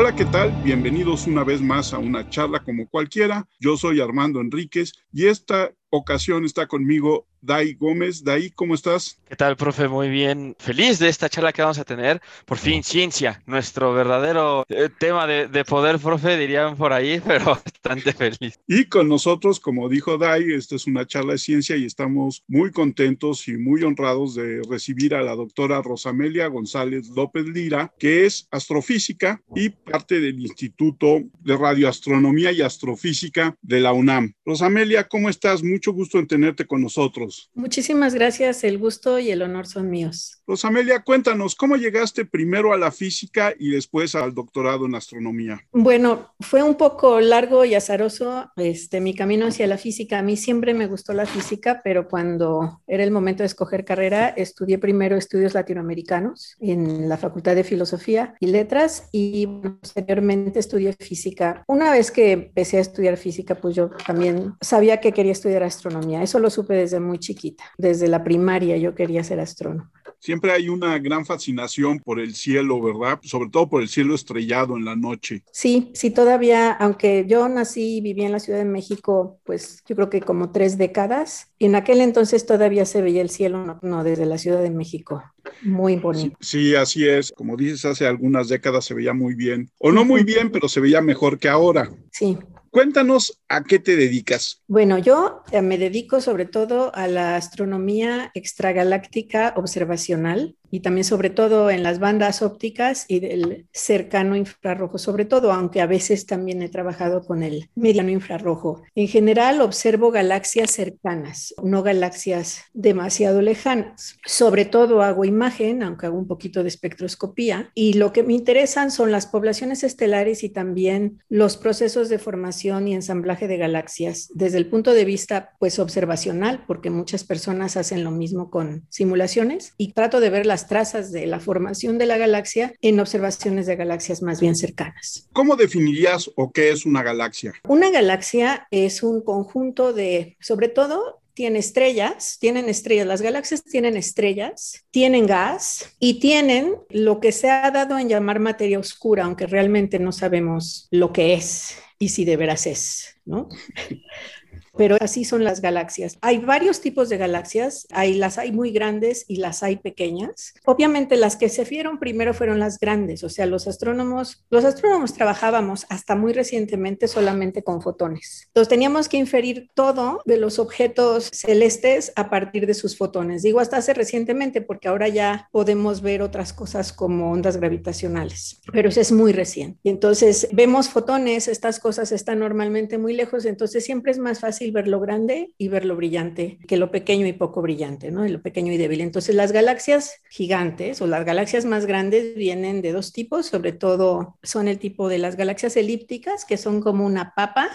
Hola, ¿qué tal? Bienvenidos una vez más a una charla como cualquiera. Yo soy Armando Enríquez y esta ocasión está conmigo Dai Gómez. Dai, ¿cómo estás? ¿Qué tal, profe? Muy bien. Feliz de esta charla que vamos a tener. Por fin, ciencia, nuestro verdadero eh, tema de, poder, profe, dirían por ahí, pero bastante feliz. Y con nosotros, como dijo Dai, esta es una charla de ciencia y estamos muy contentos y muy honrados de recibir a la doctora Rosamelia González López Lira, que es astrofísica y parte del Instituto de Radioastronomía y Astrofísica de la UNAM. Rosamelia, ¿cómo estás? Mucho gusto en tenerte con nosotros. Muchísimas gracias, el gusto y el honor son míos. Rosamelia, cuéntanos, ¿cómo llegaste primero a la física y después al doctorado en astronomía? Bueno, fue un poco largo y azaroso este, mi camino hacia la física. A mí siempre me gustó la física, pero cuando era el momento de escoger carrera, estudié primero estudios latinoamericanos en la Facultad de Filosofía y Letras y posteriormente estudié física. Una vez que empecé a estudiar física, pues yo también sabía que quería estudiar astronomía. Eso lo supe desde muy chiquita. Desde la primaria yo quería ser astrónomo. Siempre hay una gran fascinación por el cielo, ¿verdad? Sobre todo por el cielo estrellado en la noche. Sí, sí, todavía, aunque yo nací y viví en la Ciudad de México, pues yo creo que como tres décadas, y en aquel entonces todavía se veía el cielo, no, desde la Ciudad de México. Muy bonito. Sí, sí, así es. Como dices, hace algunas décadas se veía muy bien. O no muy bien, pero se veía mejor que ahora. Sí, Cuéntanos a qué te dedicas. Bueno, yo eh, me dedico sobre todo a la astronomía extragaláctica observacional y también sobre todo en las bandas ópticas y del cercano infrarrojo, sobre todo, aunque a veces también he trabajado con el mediano infrarrojo. En general observo galaxias cercanas, no galaxias demasiado lejanas. Sobre todo hago imagen, aunque hago un poquito de espectroscopía, y lo que me interesan son las poblaciones estelares y también los procesos de formación y ensamblaje de galaxias desde el punto de vista pues observacional, porque muchas personas hacen lo mismo con simulaciones y trato de ver las trazas de la formación de la galaxia en observaciones de galaxias más bien cercanas. ¿Cómo definirías o qué es una galaxia? Una galaxia es un conjunto de, sobre todo, tiene estrellas, tienen estrellas, las galaxias tienen estrellas, tienen gas y tienen lo que se ha dado en llamar materia oscura, aunque realmente no sabemos lo que es y si de veras es, ¿no? pero así son las galaxias. Hay varios tipos de galaxias, hay, las hay muy grandes y las hay pequeñas. Obviamente las que se vieron primero fueron las grandes, o sea, los astrónomos, los astrónomos trabajábamos hasta muy recientemente solamente con fotones. Entonces teníamos que inferir todo de los objetos celestes a partir de sus fotones. Digo hasta hace recientemente porque ahora ya podemos ver otras cosas como ondas gravitacionales, pero eso es muy reciente. Y entonces vemos fotones, estas cosas están normalmente muy lejos, entonces siempre es más fácil ver lo grande y ver lo brillante que lo pequeño y poco brillante, ¿no? Lo pequeño y débil. Entonces, las galaxias gigantes o las galaxias más grandes vienen de dos tipos, sobre todo son el tipo de las galaxias elípticas, que son como una papa,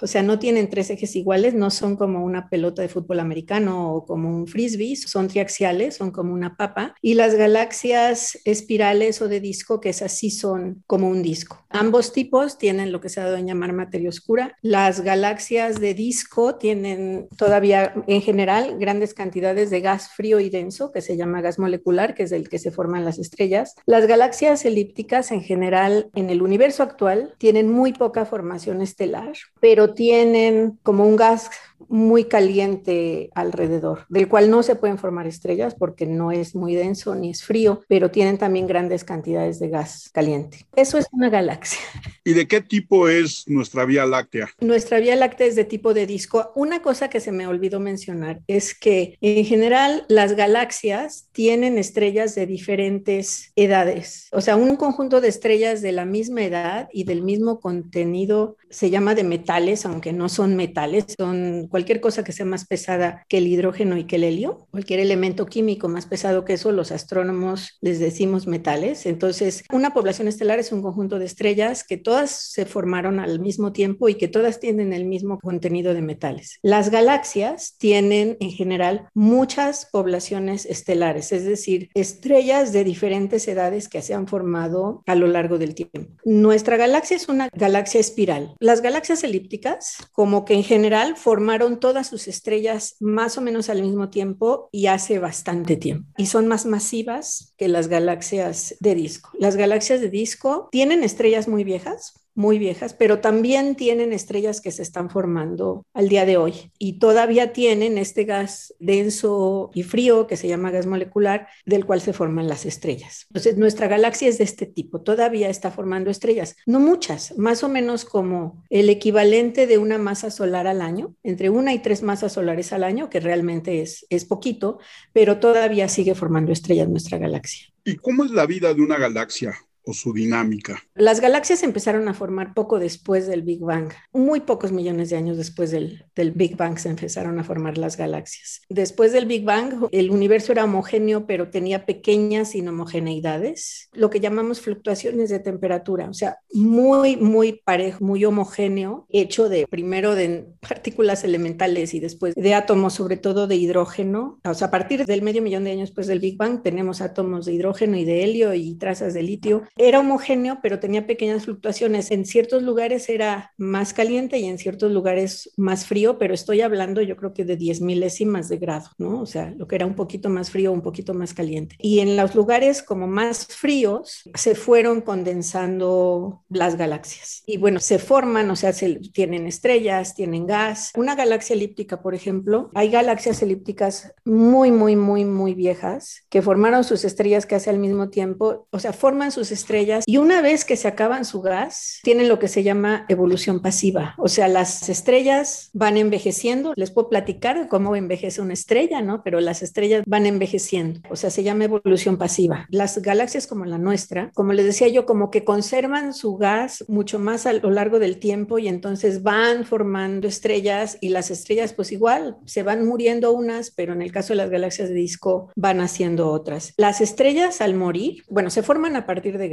o sea, no tienen tres ejes iguales, no son como una pelota de fútbol americano o como un frisbee, son triaxiales, son como una papa. Y las galaxias espirales o de disco, que esas sí son como un disco. Ambos tipos tienen lo que se ha dado en llamar materia oscura. Las galaxias de disco tienen todavía en general grandes cantidades de gas frío y denso, que se llama gas molecular, que es el que se forman las estrellas. Las galaxias elípticas en general en el universo actual tienen muy poca formación estelar, pero tienen como un gas muy caliente alrededor, del cual no se pueden formar estrellas porque no es muy denso ni es frío, pero tienen también grandes cantidades de gas caliente. Eso es una galaxia. ¿Y de qué tipo es nuestra Vía Láctea? Nuestra Vía Láctea es de tipo de disco. Una cosa que se me olvidó mencionar es que en general las galaxias tienen estrellas de diferentes edades. O sea, un conjunto de estrellas de la misma edad y del mismo contenido se llama de metales, aunque no son metales, son cualquier cosa que sea más pesada que el hidrógeno y que el helio, cualquier elemento químico más pesado que eso, los astrónomos les decimos metales. Entonces, una población estelar es un conjunto de estrellas que todas se formaron al mismo tiempo y que todas tienen el mismo contenido de metales. Las galaxias tienen en general muchas poblaciones estelares, es decir, estrellas de diferentes edades que se han formado a lo largo del tiempo. Nuestra galaxia es una galaxia espiral, Las galaxias elípticas, como que en general formaron todas sus estrellas más o menos al mismo tiempo y hace bastante tiempo. Y son más masivas que las galaxias de disco. Las galaxias de disco tienen estrellas muy viejas, muy viejas, pero también tienen estrellas que se están formando al día de hoy y todavía tienen este gas denso y frío que se llama gas molecular del cual se forman las estrellas. Entonces, nuestra galaxia es de este tipo, todavía está formando estrellas, no muchas, más o menos como el equivalente de una masa solar al año, entre una y tres masas solares al año, que realmente es, es poquito, pero todavía sigue formando estrellas nuestra galaxia. ¿Y cómo es la vida de una galaxia? Su dinámica. Las galaxias empezaron a formar poco después del Big Bang. Muy pocos millones de años después del, del, Big Bang se empezaron a formar las galaxias. Después del Big Bang, el universo era homogéneo, pero tenía pequeñas inhomogeneidades, lo que llamamos fluctuaciones de temperatura, o sea, muy, muy parejo, muy homogéneo, hecho de primero de partículas elementales y después de átomos, sobre todo de hidrógeno. O sea, a partir del medio millón de años después del Big Bang, tenemos átomos de hidrógeno y de helio y trazas de litio era homogéneo, pero tenía pequeñas fluctuaciones. En ciertos lugares era más caliente y en ciertos lugares más frío, pero estoy hablando yo creo que de 10 milésimas de grado, ¿no? O sea, lo que era un poquito más frío, un poquito más caliente. Y en los lugares como más fríos se fueron condensando las galaxias. Y bueno, se forman, o sea, se, tienen estrellas, tienen gas. Una galaxia elíptica, por ejemplo, hay galaxias elípticas muy, muy, muy, muy viejas que formaron sus estrellas casi al mismo tiempo, o sea, forman sus estrellas estrellas y una vez que se acaban su gas, tienen lo que se llama evolución pasiva. O sea, las estrellas van envejeciendo. Les puedo platicar cómo envejece una estrella, ¿no? Pero las estrellas van envejeciendo. O sea, se llama evolución pasiva. Las galaxias como la nuestra, como les decía yo, como que conservan su gas mucho más a lo largo del tiempo y entonces van formando estrellas y las estrellas pues igual se van muriendo unas, pero en el caso de las galaxias de disco van haciendo otras. Las estrellas al morir, bueno, se forman a partir de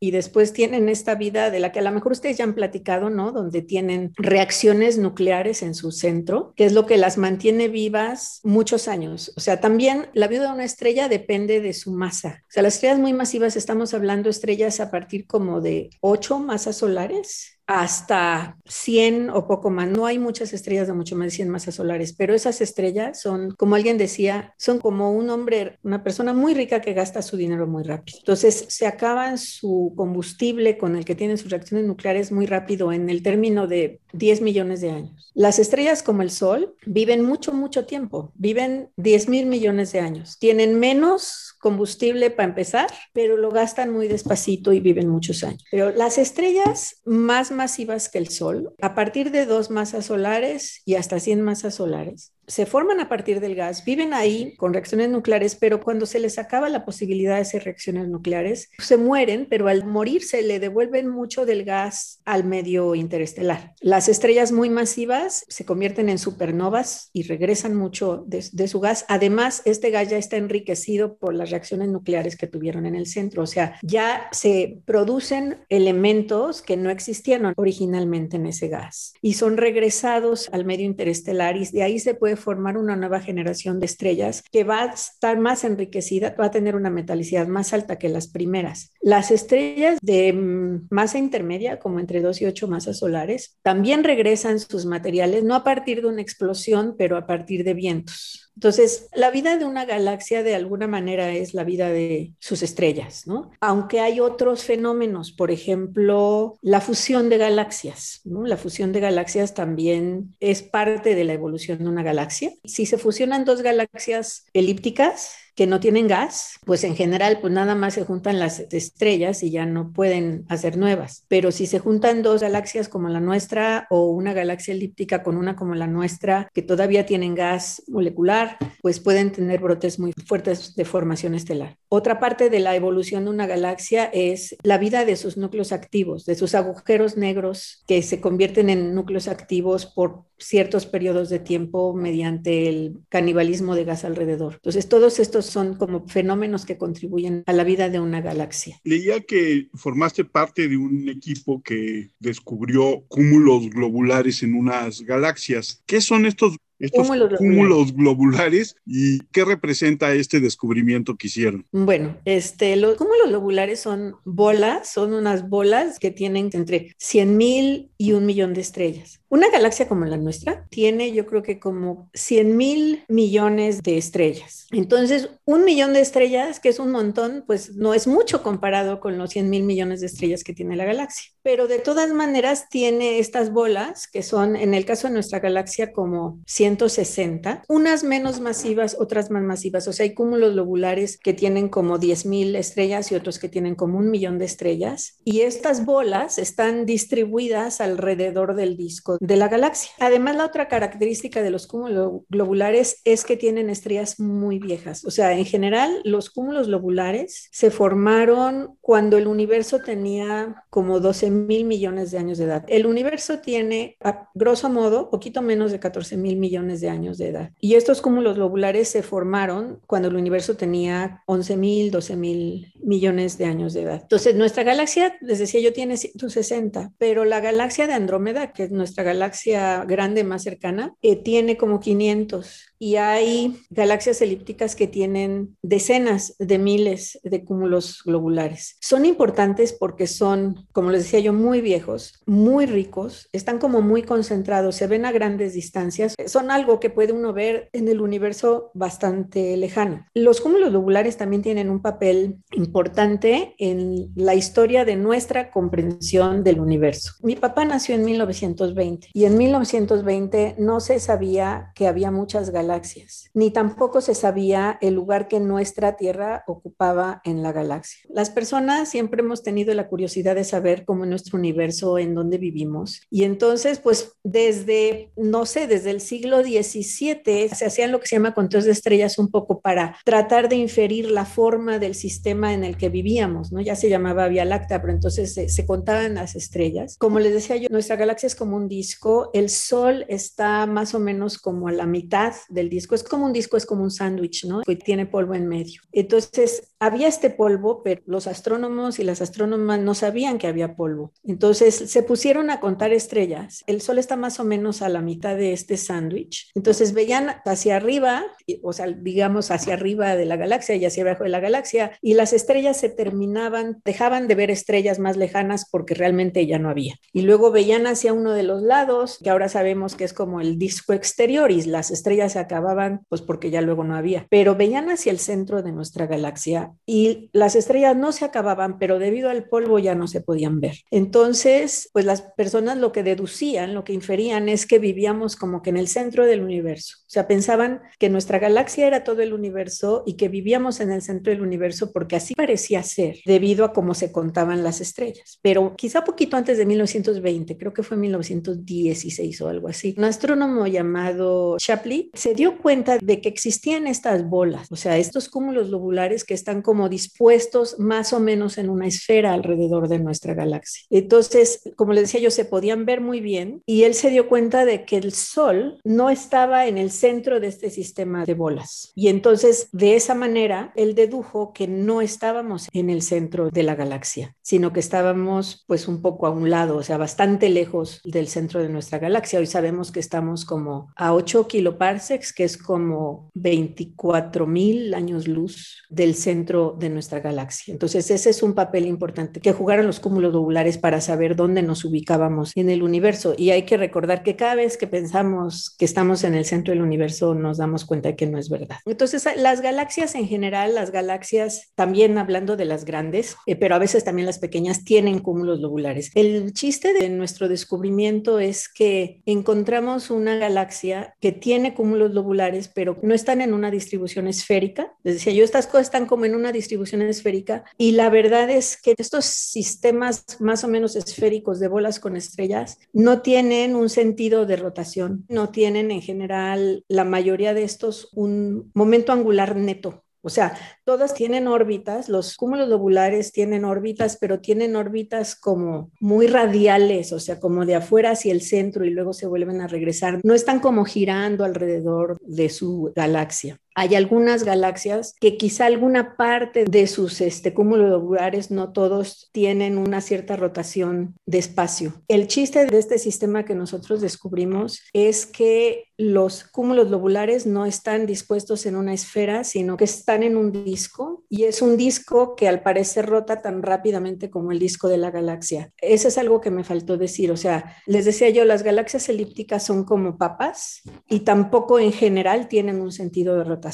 y después tienen esta vida de la que a lo mejor ustedes ya han platicado, ¿no? Donde tienen reacciones nucleares en su centro, que es lo que las mantiene vivas muchos años. O sea, también la vida de una estrella depende de su masa. O sea, las estrellas muy masivas, estamos hablando estrellas a partir como de ocho masas solares hasta 100 o poco más. No hay muchas estrellas de mucho más de 100 masas solares, pero esas estrellas son, como alguien decía, son como un hombre, una persona muy rica que gasta su dinero muy rápido. Entonces, se acaban su combustible con el que tienen sus reacciones nucleares muy rápido en el término de 10 millones de años. Las estrellas como el Sol viven mucho, mucho tiempo, viven 10 mil millones de años. Tienen menos combustible para empezar, pero lo gastan muy despacito y viven muchos años. Pero las estrellas más masivas que el Sol, a partir de dos masas solares y hasta 100 masas solares, se forman a partir del gas, viven ahí con reacciones nucleares, pero cuando se les acaba la posibilidad de hacer reacciones nucleares, se mueren, pero al morir se le devuelven mucho del gas al medio interestelar. Las estrellas muy masivas se convierten en supernovas y regresan mucho de, de su gas. Además, este gas ya está enriquecido por las reacciones nucleares que tuvieron en el centro, o sea, ya se producen elementos que no existían originalmente en ese gas y son regresados al medio interestelar y de ahí se puede formar una nueva generación de estrellas que va a estar más enriquecida, va a tener una metalicidad más alta que las primeras. Las estrellas de mm, masa intermedia, como entre 2 y 8 masas solares, también regresan sus materiales, no a partir de una explosión, pero a partir de vientos. Entonces, la vida de una galaxia de alguna manera es la vida de sus estrellas, ¿no? Aunque hay otros fenómenos, por ejemplo, la fusión de galaxias, ¿no? La fusión de galaxias también es parte de la evolución de una galaxia. Si se fusionan dos galaxias elípticas, que no tienen gas, pues en general, pues nada más se juntan las estrellas y ya no pueden hacer nuevas. Pero si se juntan dos galaxias como la nuestra o una galaxia elíptica con una como la nuestra, que todavía tienen gas molecular, pues pueden tener brotes muy fuertes de formación estelar. Otra parte de la evolución de una galaxia es la vida de sus núcleos activos, de sus agujeros negros que se convierten en núcleos activos por ciertos periodos de tiempo mediante el canibalismo de gas alrededor. Entonces, todos estos son como fenómenos que contribuyen a la vida de una galaxia. Leía que formaste parte de un equipo que descubrió cúmulos globulares en unas galaxias. ¿Qué son estos estos cúmulos, globulares y qué representa este descubrimiento que hicieron. Bueno, este, los cúmulos globulares son bolas, son unas bolas que tienen entre 100 mil y un millón de estrellas. Una galaxia como la nuestra tiene yo creo que como 100 mil millones de estrellas. Entonces, un millón de estrellas, que es un montón, pues no es mucho comparado con los 100 mil millones de estrellas que tiene la galaxia. Pero de todas maneras tiene estas bolas que son, en el caso de nuestra galaxia, como 160, unas menos masivas, otras más masivas. O sea, hay cúmulos lobulares que tienen como 10 mil estrellas y otros que tienen como un millón de estrellas. Y estas bolas están distribuidas alrededor del disco de la galaxia. Además, la otra característica de los cúmulos globulares es que tienen estrellas muy viejas. O sea, en general, los cúmulos globulares se formaron cuando el universo tenía como 12 mil millones de años de edad. El universo tiene, a grosso modo, poquito menos de 14 mil millones de años de edad. Y estos cúmulos globulares se formaron cuando el universo tenía 11 mil, 12 mil millones de años de edad. Entonces, nuestra galaxia, les decía yo, tiene 160, pero la galaxia de Andrómeda, que es nuestra galaxia grande más cercana, eh, tiene como 500 y hay galaxias elípticas que tienen decenas de miles de cúmulos globulares. Son importantes porque son, como les decía yo, muy viejos, muy ricos, están como muy concentrados, se ven a grandes distancias, son algo que puede uno ver en el universo bastante lejano. Los cúmulos globulares también tienen un papel importante en la historia de nuestra comprensión del universo. Mi papá nació en 1920 y en 1920 no se sabía que había muchas galaxias galaxias, ni tampoco se sabía el lugar que nuestra Tierra ocupaba en la galaxia. Las personas siempre hemos tenido la curiosidad de saber cómo es nuestro universo, en dónde vivimos. Y entonces, pues desde, no sé, desde el siglo XVII se hacían lo que se llama conteos de estrellas un poco para tratar de inferir la forma del sistema en el que vivíamos, ¿no? Ya se llamaba Vía Láctea, pero entonces se, se contaban las estrellas. Como les decía yo, nuestra galaxia es como un disco, el Sol está más o menos como a la mitad del disco. Es como un disco, es como un sándwich, ¿no? Y tiene polvo en medio. Entonces, había este polvo, pero los astrónomos y las astrónomas no sabían que había polvo. Entonces, se pusieron a contar estrellas. El Sol está más o menos a la mitad de este sándwich. Entonces, veían hacia arriba, o sea, digamos hacia arriba de la galaxia y hacia abajo de la galaxia, y las estrellas se terminaban, dejaban de ver estrellas más lejanas porque realmente ya no había. Y luego veían hacia uno de los lados, que ahora sabemos que es como el disco exterior y las estrellas se acababan, pues porque ya luego no había, pero veían hacia el centro de nuestra galaxia y las estrellas no se acababan, pero debido al polvo ya no se podían ver. Entonces, pues las personas lo que deducían, lo que inferían es que vivíamos como que en el centro del universo. O sea, pensaban que nuestra galaxia era todo el universo y que vivíamos en el centro del universo porque así parecía ser debido a cómo se contaban las estrellas. Pero quizá poquito antes de 1920, creo que fue 1916 o algo así, un astrónomo llamado Shapley se dio cuenta de que existían estas bolas, o sea, estos cúmulos lobulares que están como dispuestos más o menos en una esfera alrededor de nuestra galaxia. Entonces, como le decía yo, se podían ver muy bien y él se dio cuenta de que el Sol no estaba en el centro de este sistema de bolas. Y entonces, de esa manera, él dedujo que no estábamos en el centro de la galaxia, sino que estábamos pues un poco a un lado, o sea, bastante lejos del centro de nuestra galaxia. Hoy sabemos que estamos como a 8 kiloparsecs que es como 24 mil años luz del centro de nuestra galaxia. Entonces, ese es un papel importante que jugaron los cúmulos globulares para saber dónde nos ubicábamos en el universo. Y hay que recordar que cada vez que pensamos que estamos en el centro del universo, nos damos cuenta de que no es verdad. Entonces, las galaxias en general, las galaxias, también hablando de las grandes, eh, pero a veces también las pequeñas, tienen cúmulos globulares. El chiste de nuestro descubrimiento es que encontramos una galaxia que tiene cúmulos globulares, pero no están en una distribución esférica. Les decía yo, estas cosas están como en una distribución esférica y la verdad es que estos sistemas más o menos esféricos de bolas con estrellas no tienen un sentido de rotación, no tienen en general la mayoría de estos un momento angular neto. O sea, todas tienen órbitas, los cúmulos lobulares tienen órbitas, pero tienen órbitas como muy radiales, o sea, como de afuera hacia el centro y luego se vuelven a regresar. No están como girando alrededor de su galaxia. Hay algunas galaxias que quizá alguna parte de sus este, cúmulos lobulares, no todos, tienen una cierta rotación de espacio. El chiste de este sistema que nosotros descubrimos es que los cúmulos lobulares no están dispuestos en una esfera, sino que están en un disco y es un disco que al parecer rota tan rápidamente como el disco de la galaxia. Eso es algo que me faltó decir, o sea, les decía yo, las galaxias elípticas son como papas y tampoco en general tienen un sentido de rotación,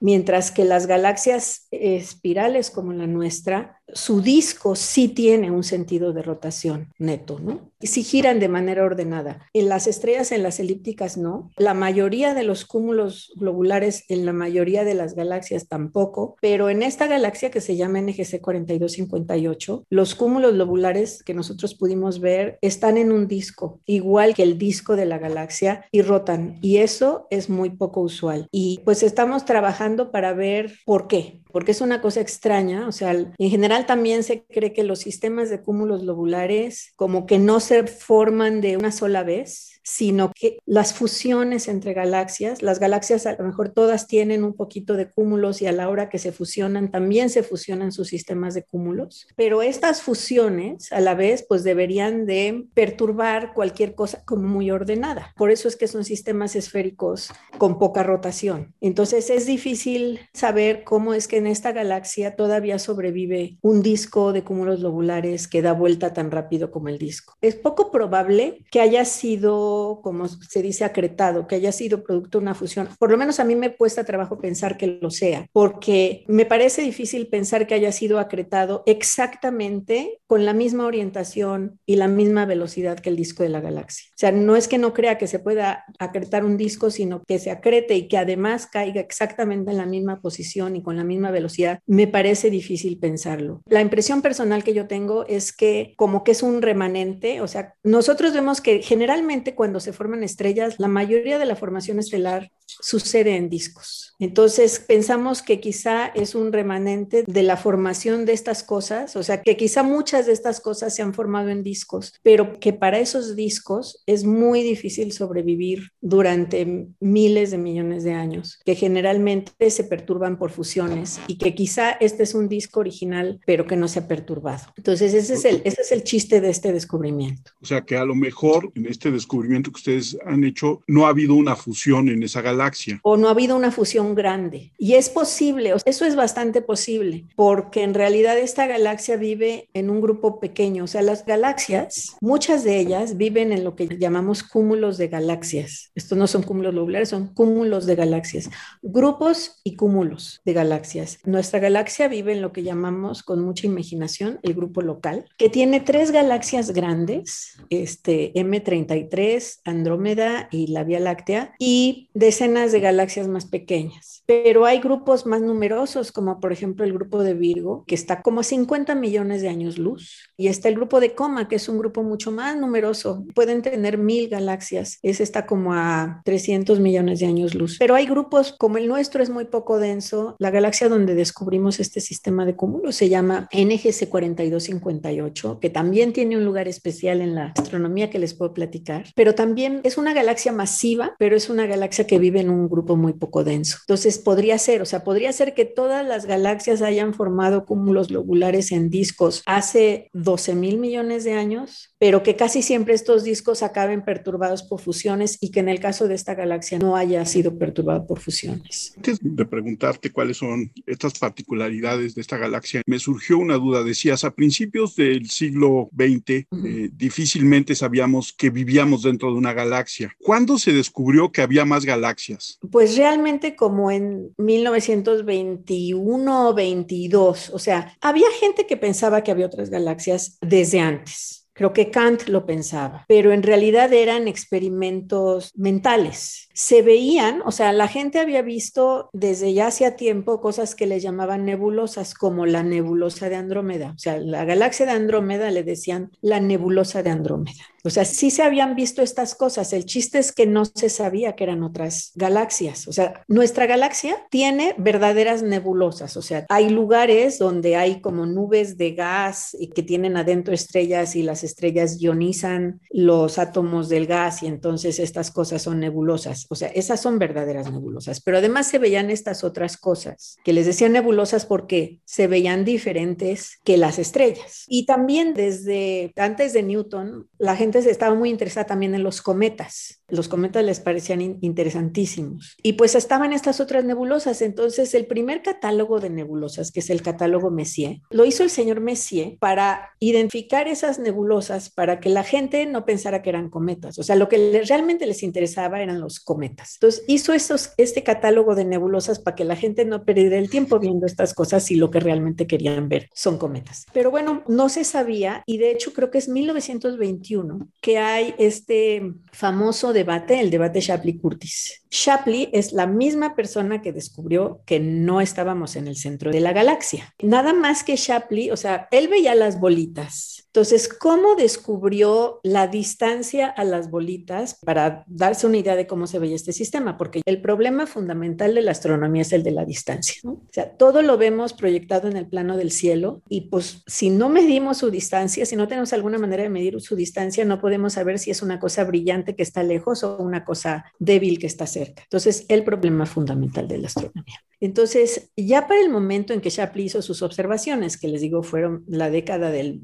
mientras que las galaxias espirales como la nuestra su disco sí tiene un sentido de rotación neto, ¿no? Y sí giran de manera ordenada. En las estrellas, en las elípticas, no. La mayoría de los cúmulos globulares, en la mayoría de las galaxias tampoco, pero en esta galaxia que se llama NGC 4258, los cúmulos globulares que nosotros pudimos ver están en un disco, igual que el disco de la galaxia, y rotan. Y eso es muy poco usual. Y pues estamos trabajando para ver por qué porque es una cosa extraña, o sea, en general también se cree que los sistemas de cúmulos lobulares como que no se forman de una sola vez, sino que las fusiones entre galaxias, las galaxias a lo mejor todas tienen un poquito de cúmulos y a la hora que se fusionan también se fusionan sus sistemas de cúmulos, pero estas fusiones a la vez pues deberían de perturbar cualquier cosa como muy ordenada. Por eso es que son sistemas esféricos con poca rotación. Entonces es difícil saber cómo es que en esta galaxia todavía sobrevive un disco de cúmulos lobulares que da vuelta tan rápido como el disco. Es poco probable que haya sido como se dice, acretado, que haya sido producto de una fusión. Por lo menos a mí me cuesta trabajo pensar que lo sea, porque me parece difícil pensar que haya sido acretado exactamente con la misma orientación y la misma velocidad que el disco de la galaxia. O sea, no es que no crea que se pueda acretar un disco, sino que se acrete y que además caiga exactamente en la misma posición y con la misma velocidad. Me parece difícil pensarlo. La impresión personal que yo tengo es que como que es un remanente, o sea, nosotros vemos que generalmente cuando cuando se forman estrellas, la mayoría de la formación estelar sucede en discos. Entonces, pensamos que quizá es un remanente de la formación de estas cosas, o sea, que quizá muchas de estas cosas se han formado en discos, pero que para esos discos es muy difícil sobrevivir durante miles de millones de años, que generalmente se perturban por fusiones y que quizá este es un disco original, pero que no se ha perturbado. Entonces, ese es el, ese es el chiste de este descubrimiento. O sea, que a lo mejor en este descubrimiento que ustedes han hecho, no ha habido una fusión en esa galaxia. O no ha habido una fusión grande. Y es posible, eso es bastante posible, porque en realidad esta galaxia vive en un grupo pequeño. O sea, las galaxias, muchas de ellas viven en lo que llamamos cúmulos de galaxias. Estos no son cúmulos globulares, son cúmulos de galaxias. Grupos y cúmulos de galaxias. Nuestra galaxia vive en lo que llamamos con mucha imaginación el grupo local, que tiene tres galaxias grandes, este M33, Andrómeda y la Vía Láctea, y decenas de galaxias más pequeñas. Pero hay grupos más numerosos, como por ejemplo el grupo de Virgo, que está como a 50 millones de años luz, y está el grupo de Coma, que es un grupo mucho más numeroso. Pueden tener mil galaxias, ese está como a 300 millones de años luz. Pero hay grupos como el nuestro, es muy poco denso. La galaxia donde descubrimos este sistema de cúmulos se llama NGC 4258, que también tiene un lugar especial en la astronomía que les puedo platicar, pero también es una galaxia masiva, pero es una galaxia que vive en un grupo muy poco denso. Entonces podría ser, o sea, podría ser que todas las galaxias hayan formado cúmulos globulares en discos hace 12 mil millones de años, pero que casi siempre estos discos acaben perturbados por fusiones y que en el caso de esta galaxia no haya sido perturbado por fusiones. Antes de preguntarte cuáles son estas particularidades de esta galaxia, me surgió una duda. Decías, a principios del siglo XX, eh, difícilmente sabíamos que vivíamos dentro de una galaxia. ¿Cuándo se descubrió que había más galaxias? Pues realmente como en 1921 o 22, o sea, había gente que pensaba que había otras galaxias desde antes. Creo que Kant lo pensaba, pero en realidad eran experimentos mentales se veían, o sea, la gente había visto desde ya hacía tiempo cosas que le llamaban nebulosas, como la nebulosa de Andrómeda. O sea, la galaxia de Andrómeda le decían la nebulosa de Andrómeda. O sea, sí se habían visto estas cosas. El chiste es que no se sabía que eran otras galaxias. O sea, nuestra galaxia tiene verdaderas nebulosas. O sea, hay lugares donde hay como nubes de gas y que tienen adentro estrellas y las estrellas ionizan los átomos del gas y entonces estas cosas son nebulosas O sea, esas son verdaderas nebulosas. Pero además se veían estas otras cosas, que les decían nebulosas porque se veían diferentes que las estrellas. Y también desde antes de Newton, la gente estaba muy interesada también en los cometas. Los cometas les parecían interesantísimos. Y pues estaban estas otras nebulosas. Entonces, el primer catálogo de nebulosas, que es el catálogo Messier, lo hizo el señor Messier para identificar esas nebulosas, para que la gente no pensara que eran cometas. O sea, lo que realmente les interesaba eran los cometas. Entonces, hizo este catálogo de nebulosas para que la gente no perdiera el tiempo viendo estas cosas y lo que realmente querían ver son cometas. Pero bueno, no se sabía y de hecho creo que es 1921 que hay este famoso debate, el debate Shapley-Curtis. Shapley es la misma persona que descubrió que no estábamos en el centro de la galaxia. Nada más que Shapley, o sea, él veía las bolitas. Entonces, ¿cómo descubrió la distancia a las bolitas para darse una idea de cómo se veía este sistema? Porque el problema fundamental de la astronomía es el de la distancia. O sea, todo lo vemos proyectado en el plano del cielo y pues si no medimos su distancia, si no tenemos alguna manera de medir su distancia, no podemos saber si es una cosa brillante que está lejos o una cosa débil que está cerca. Entonces, el problema fundamental de la astronomía. Entonces, ya para el momento en que Shapley hizo sus observaciones, que les digo fueron la década del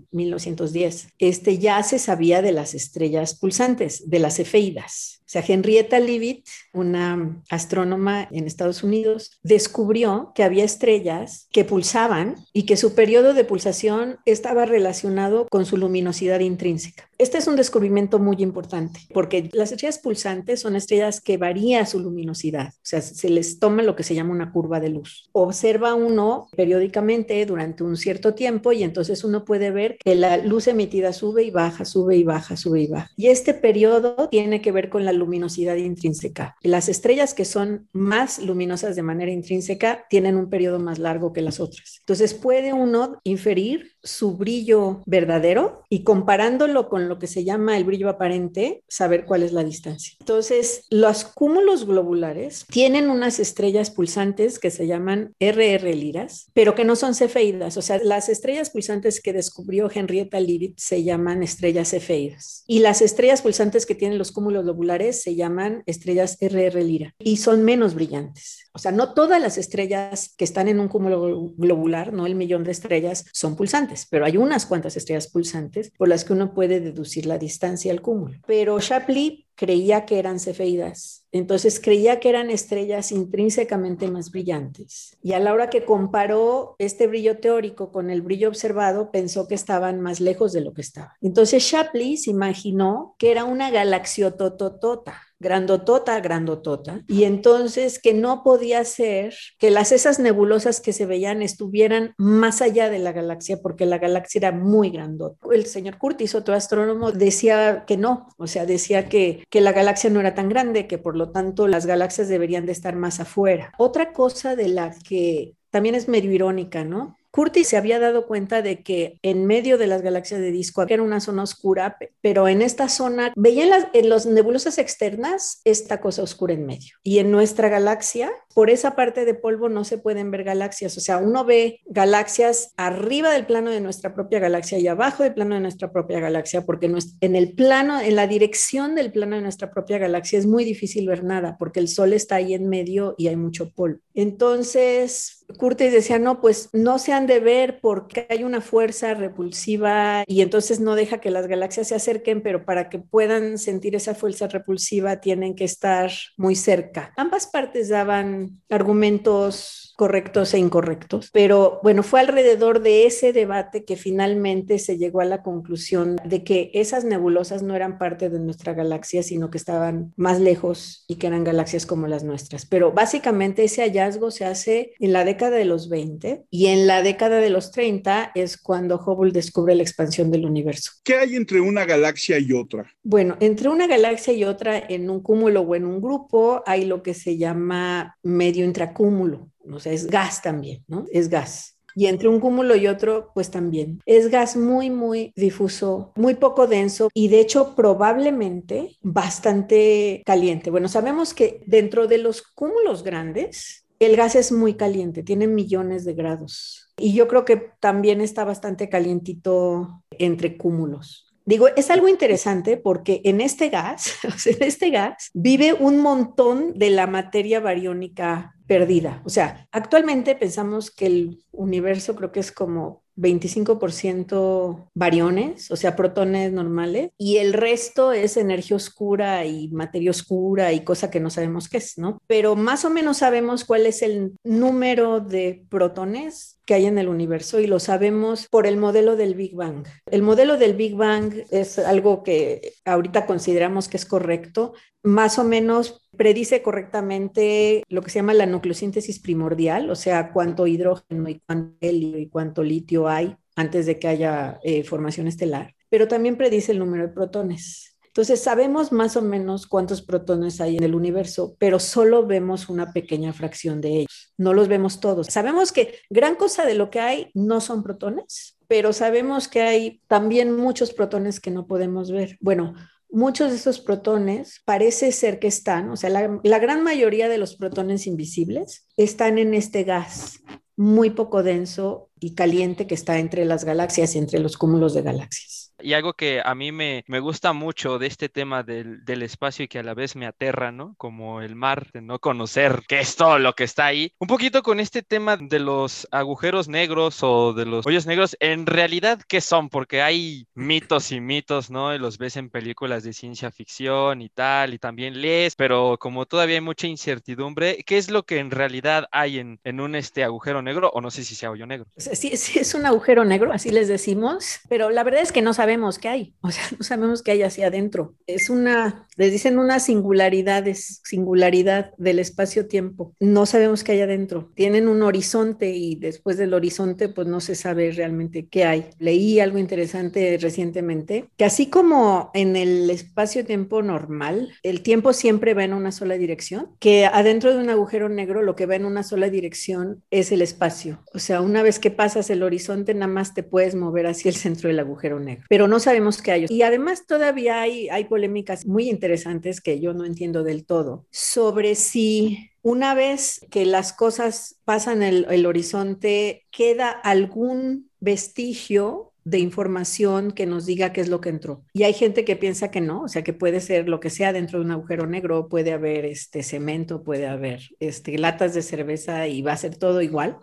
1910, este, ya se sabía de las estrellas pulsantes, de las efeidas. O sea, Henrietta Leavitt, una astrónoma en Estados Unidos, descubrió que había estrellas que pulsaban y que su periodo de pulsación estaba relacionado con su luminosidad intrínseca. Este es un descubrimiento muy importante porque las estrellas pulsantes son estrellas que varía su luminosidad, o sea, se les toma lo que se llama una curva de luz. Observa uno periódicamente durante un cierto tiempo y entonces uno puede ver que la luz emitida sube y baja, sube y baja, sube y baja. Y este periodo tiene que ver con la luminosidad intrínseca. Las estrellas que son más luminosas de manera intrínseca tienen un periodo más largo que las otras. Entonces puede uno inferir su brillo verdadero y comparándolo con lo que se llama el brillo aparente, saber cuál es la distancia. Entonces, los cúmulos globulares tienen unas estrellas pulsantes que se llaman RR liras, pero que no son cefeidas. O sea, las estrellas pulsantes que descubrió Henrietta Leavitt se llaman estrellas cefeidas. Y las estrellas pulsantes que tienen los cúmulos globulares se llaman estrellas RR lira y son menos brillantes. O sea, no todas las estrellas que están en un cúmulo globular, no el millón de estrellas, son pulsantes, pero hay unas cuantas estrellas pulsantes por las que uno puede deducir la distancia al cúmulo. Pero Shapley creía que eran cefeidas, entonces creía que eran estrellas intrínsecamente más brillantes. Y a la hora que comparó este brillo teórico con el brillo observado, pensó que estaban más lejos de lo que estaban. Entonces Shapley se imaginó que era una galaxiotototota grandotota, grandotota, y entonces que no podía ser que las esas nebulosas que se veían estuvieran más allá de la galaxia, porque la galaxia era muy grandota. El señor Curtis, otro astrónomo, decía que no, o sea, decía que, que la galaxia no era tan grande, que por lo tanto las galaxias deberían de estar más afuera. Otra cosa de la que también es medio irónica, ¿no? Curtis se había dado cuenta de que en medio de las galaxias de disco era una zona oscura, pero en esta zona veían las, en las nebulosas externas esta cosa oscura en medio. Y en nuestra galaxia, por esa parte de polvo no se pueden ver galaxias. O sea, uno ve galaxias arriba del plano de nuestra propia galaxia y abajo del plano de nuestra propia galaxia, porque en el plano, en la dirección del plano de nuestra propia galaxia es muy difícil ver nada, porque el Sol está ahí en medio y hay mucho polvo. Entonces, Curtis decía, no, pues no se han de ver porque hay una fuerza repulsiva y entonces no deja que las galaxias se acerquen, pero para que puedan sentir esa fuerza repulsiva tienen que estar muy cerca. Ambas partes daban argumentos correctos e incorrectos. Pero bueno, fue alrededor de ese debate que finalmente se llegó a la conclusión de que esas nebulosas no eran parte de nuestra galaxia, sino que estaban más lejos y que eran galaxias como las nuestras. Pero básicamente ese hallazgo se hace en la década de los 20 y en la década de los 30 es cuando Hubble descubre la expansión del universo. ¿Qué hay entre una galaxia y otra? Bueno, entre una galaxia y otra en un cúmulo o en un grupo hay lo que se llama medio intracúmulo o sea, es gas también, ¿no? Es gas. Y entre un cúmulo y otro, pues también. Es gas muy, muy difuso, muy poco denso y de hecho probablemente bastante caliente. Bueno, sabemos que dentro de los cúmulos grandes, el gas es muy caliente, tiene millones de grados. Y yo creo que también está bastante calientito entre cúmulos. Digo, es algo interesante porque en este gas, en este gas vive un montón de la materia bariónica perdida. O sea, actualmente pensamos que el universo creo que es como 25% variones, o sea, protones normales, y el resto es energía oscura y materia oscura y cosa que no sabemos qué es, ¿no? Pero más o menos sabemos cuál es el número de protones que hay en el universo y lo sabemos por el modelo del Big Bang. El modelo del Big Bang es algo que ahorita consideramos que es correcto, más o menos predice correctamente lo que se llama la nucleosíntesis primordial, o sea, cuánto hidrógeno y cuánto helio y cuánto litio hay antes de que haya eh, formación estelar, pero también predice el número de protones. Entonces, sabemos más o menos cuántos protones hay en el universo, pero solo vemos una pequeña fracción de ellos. No los vemos todos. Sabemos que gran cosa de lo que hay no son protones, pero sabemos que hay también muchos protones que no podemos ver. Bueno, muchos de esos protones parece ser que están, o sea, la, la, gran mayoría de los protones invisibles están en este gas muy poco denso y caliente que está entre las galaxias y entre los cúmulos de galaxias. Y algo que a mí me, me gusta mucho de este tema del, del, espacio y que a la vez me aterra, ¿no? Como el mar, de no conocer qué es todo lo que está ahí. Un poquito con este tema de los agujeros negros o de los hoyos negros, en realidad, ¿qué son? Porque hay mitos y mitos, ¿no? Y los ves en películas de ciencia ficción y tal, y también lees, pero como todavía hay mucha incertidumbre, ¿qué es lo que en realidad hay en, en un este agujero negro? O no sé si sea hoyo negro. Sí, sí, es un agujero negro, así les decimos, pero la verdad es que no sabemos sabemos qué hay, o sea, no sabemos qué hay hacia adentro. Es una, les dicen una singularidad, es singularidad del espacio-tiempo. No sabemos qué hay adentro. Tienen un horizonte y después del horizonte, pues no se sabe realmente qué hay. Leí algo interesante recientemente, que así como en el espacio-tiempo normal, el tiempo siempre va en una sola dirección, que adentro de un agujero negro lo que va en una sola dirección es el espacio. O sea, una vez que pasas el horizonte, nada más te puedes mover hacia el centro del agujero negro pero no sabemos qué hay. Y además todavía hay, hay polémicas muy interesantes que yo no entiendo del todo sobre si una vez que las cosas pasan el, horizonte, queda algún vestigio de información que nos diga qué es lo que entró. Y hay gente que piensa que no, o sea, que puede ser lo que sea dentro de un agujero negro, puede haber este cemento, puede haber este latas de cerveza y va a ser todo igual.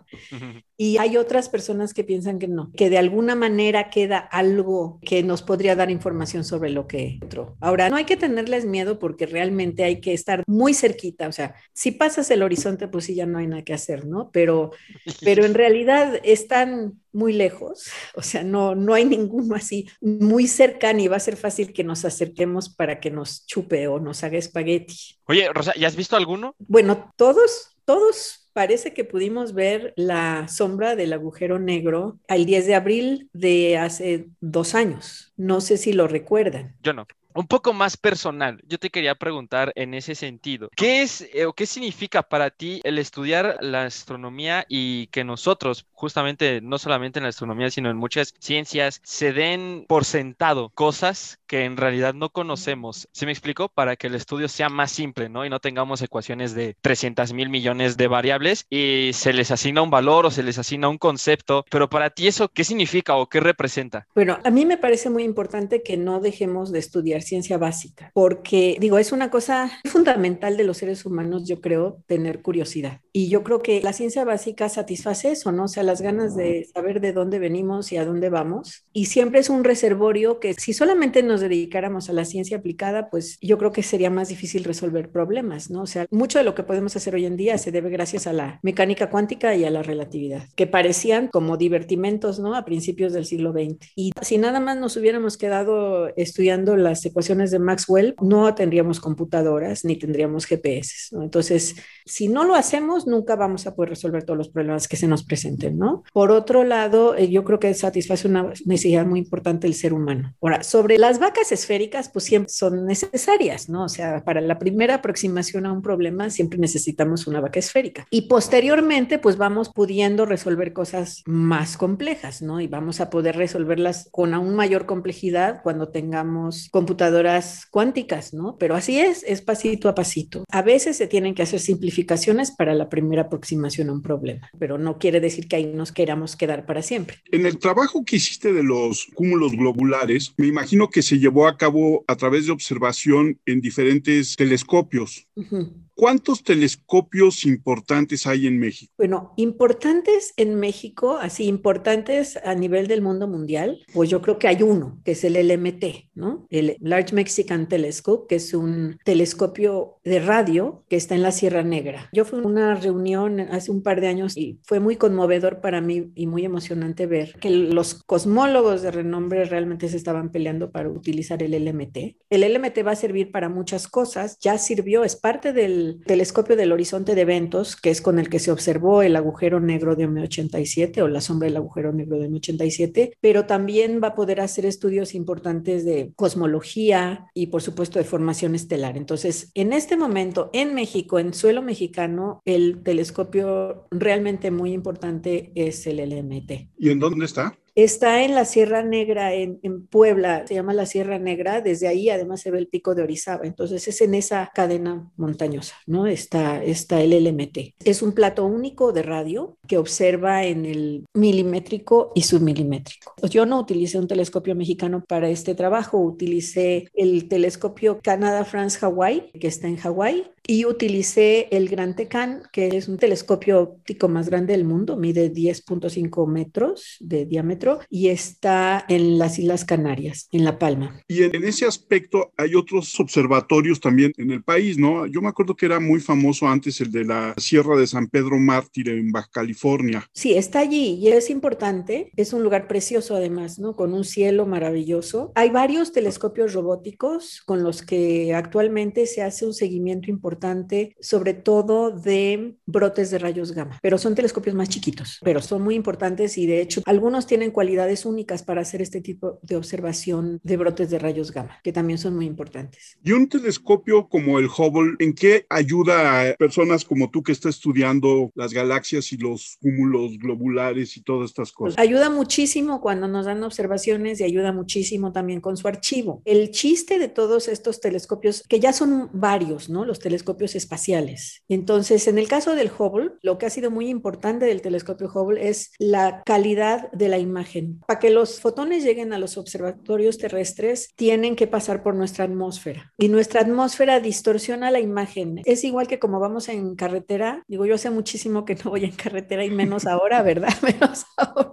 Y hay otras personas que piensan que no, que de alguna manera queda algo que nos podría dar información sobre lo que entró. Ahora, no hay que tenerles miedo porque realmente hay que estar muy cerquita, o sea, si pasas el horizonte, pues sí, ya no hay nada que hacer, ¿no? Pero, pero en realidad están muy lejos, o sea, no, no hay ninguno así muy cercano y va a ser fácil que nos acerquemos para que nos chupe o nos haga espagueti. Oye, Rosa, ¿ya has visto alguno? Bueno, todos, todos parece que pudimos ver la sombra del agujero negro al 10 de abril de hace dos años. No sé si lo recuerdan. Yo no un poco más personal, yo te quería preguntar en ese sentido, ¿qué es eh, o qué significa para ti el estudiar la astronomía y que nosotros, justamente no solamente en la astronomía, sino en muchas ciencias, se den por sentado cosas que en realidad no conocemos? ¿Sí me explico? Para que el estudio sea más simple, ¿no? Y no tengamos ecuaciones de 300 mil millones de variables y se les asigna un valor o se les asigna un concepto, pero para ti eso, ¿qué significa o qué representa? Bueno, a mí me parece muy importante que no dejemos de estudiar ciencia básica, porque digo, es una cosa fundamental de los seres humanos, yo creo, tener curiosidad. Y yo creo que la ciencia básica satisface eso, ¿no? O sea, las ganas de saber de dónde venimos y a dónde vamos. Y siempre es un reservorio que si solamente nos dedicáramos a la ciencia aplicada, pues yo creo que sería más difícil resolver problemas, ¿no? O sea, mucho de lo que podemos hacer hoy en día se debe gracias a la mecánica cuántica y a la relatividad, que parecían como divertimentos, ¿no? A principios del siglo XX. Y si nada más nos hubiéramos quedado estudiando las ecuaciones de Maxwell, no tendríamos computadoras ni tendríamos GPS. ¿no? Entonces, si no lo hacemos, nunca vamos a poder resolver todos los problemas que se nos presenten, ¿no? Por otro lado, eh, yo creo que satisface una necesidad muy importante del ser humano. Ahora, sobre las vacas esféricas, pues siempre son necesarias, ¿no? O sea, para la primera aproximación a un problema siempre necesitamos una vaca esférica. Y posteriormente, pues vamos pudiendo resolver cosas más complejas, ¿no? Y vamos a poder resolverlas con aún mayor complejidad cuando tengamos computadoras computadoras cuánticas, ¿no? Pero así es, es pasito a pasito. A veces se tienen que hacer simplificaciones para la primera aproximación a un problema, pero no quiere decir que ahí nos queramos quedar para siempre. En el trabajo que hiciste de los cúmulos globulares, me imagino que se llevó a cabo a través de observación en diferentes telescopios. ¿Cuántos telescopios importantes hay en México? Bueno, importantes en México, así importantes a nivel del mundo mundial, pues yo creo que hay uno, que es el LMT, ¿no? El Large Mexican Telescope, que es un telescopio de radio que está en la Sierra Negra. Yo fui a una reunión hace un par de años y fue muy conmovedor para mí y muy emocionante ver que los cosmólogos de renombre realmente se estaban peleando para utilizar el LMT. El LMT va a servir para muchas cosas, ya sirvió, es parte del telescopio del horizonte de eventos, que es con el que se observó el agujero negro de M87 o la sombra del agujero negro de M87, pero también va a poder hacer estudios importantes de cosmología y por supuesto de formación estelar. Entonces, en este momento, en México, en suelo mexicano, el telescopio realmente muy importante es el LMT. ¿Y en dónde está? Está en la Sierra Negra, en, Puebla, se llama la Sierra Negra, desde ahí además se ve el pico de Orizaba, entonces es en esa cadena montañosa, ¿no? Está, está el LMT. Es un plato único de radio que observa en el milimétrico y submilimétrico. Yo no utilicé un telescopio mexicano para este trabajo, utilicé el telescopio Canada France Hawaii, que está en Hawái, y utilicé el Gran Tecan, que es un telescopio óptico más grande del mundo, mide 10.5 metros de diámetro y está en las Islas Canarias, en La Palma. Y en, ese aspecto hay otros observatorios también en el país, ¿no? Yo me acuerdo que era muy famoso antes el de la Sierra de San Pedro Mártir en Baja California. Sí, está allí y es importante, es un lugar precioso además, ¿no? Con un cielo maravilloso. Hay varios telescopios robóticos con los que actualmente se hace un seguimiento importante sobre todo de brotes de rayos gamma, pero son telescopios más chiquitos, pero son muy importantes y de hecho algunos tienen cualidades únicas para hacer este tipo de observación de brotes de rayos gamma, que también son muy importantes. Y un telescopio como el Hubble, ¿en qué ayuda a personas como tú que está estudiando las galaxias y los cúmulos globulares y todas estas cosas? Ayuda muchísimo cuando nos dan observaciones y ayuda muchísimo también con su archivo. El chiste de todos estos telescopios, que ya son varios, ¿no? Los telescopios telescopios espaciales. Entonces, en el caso del Hubble, lo que ha sido muy importante del telescopio Hubble es la calidad de la imagen. Para que los fotones lleguen a los observatorios terrestres, tienen que pasar por nuestra atmósfera. Y nuestra atmósfera distorsiona la imagen. Es igual que como vamos en carretera. Digo, yo hace muchísimo que no voy en carretera y menos ahora, ¿verdad? Menos ahora.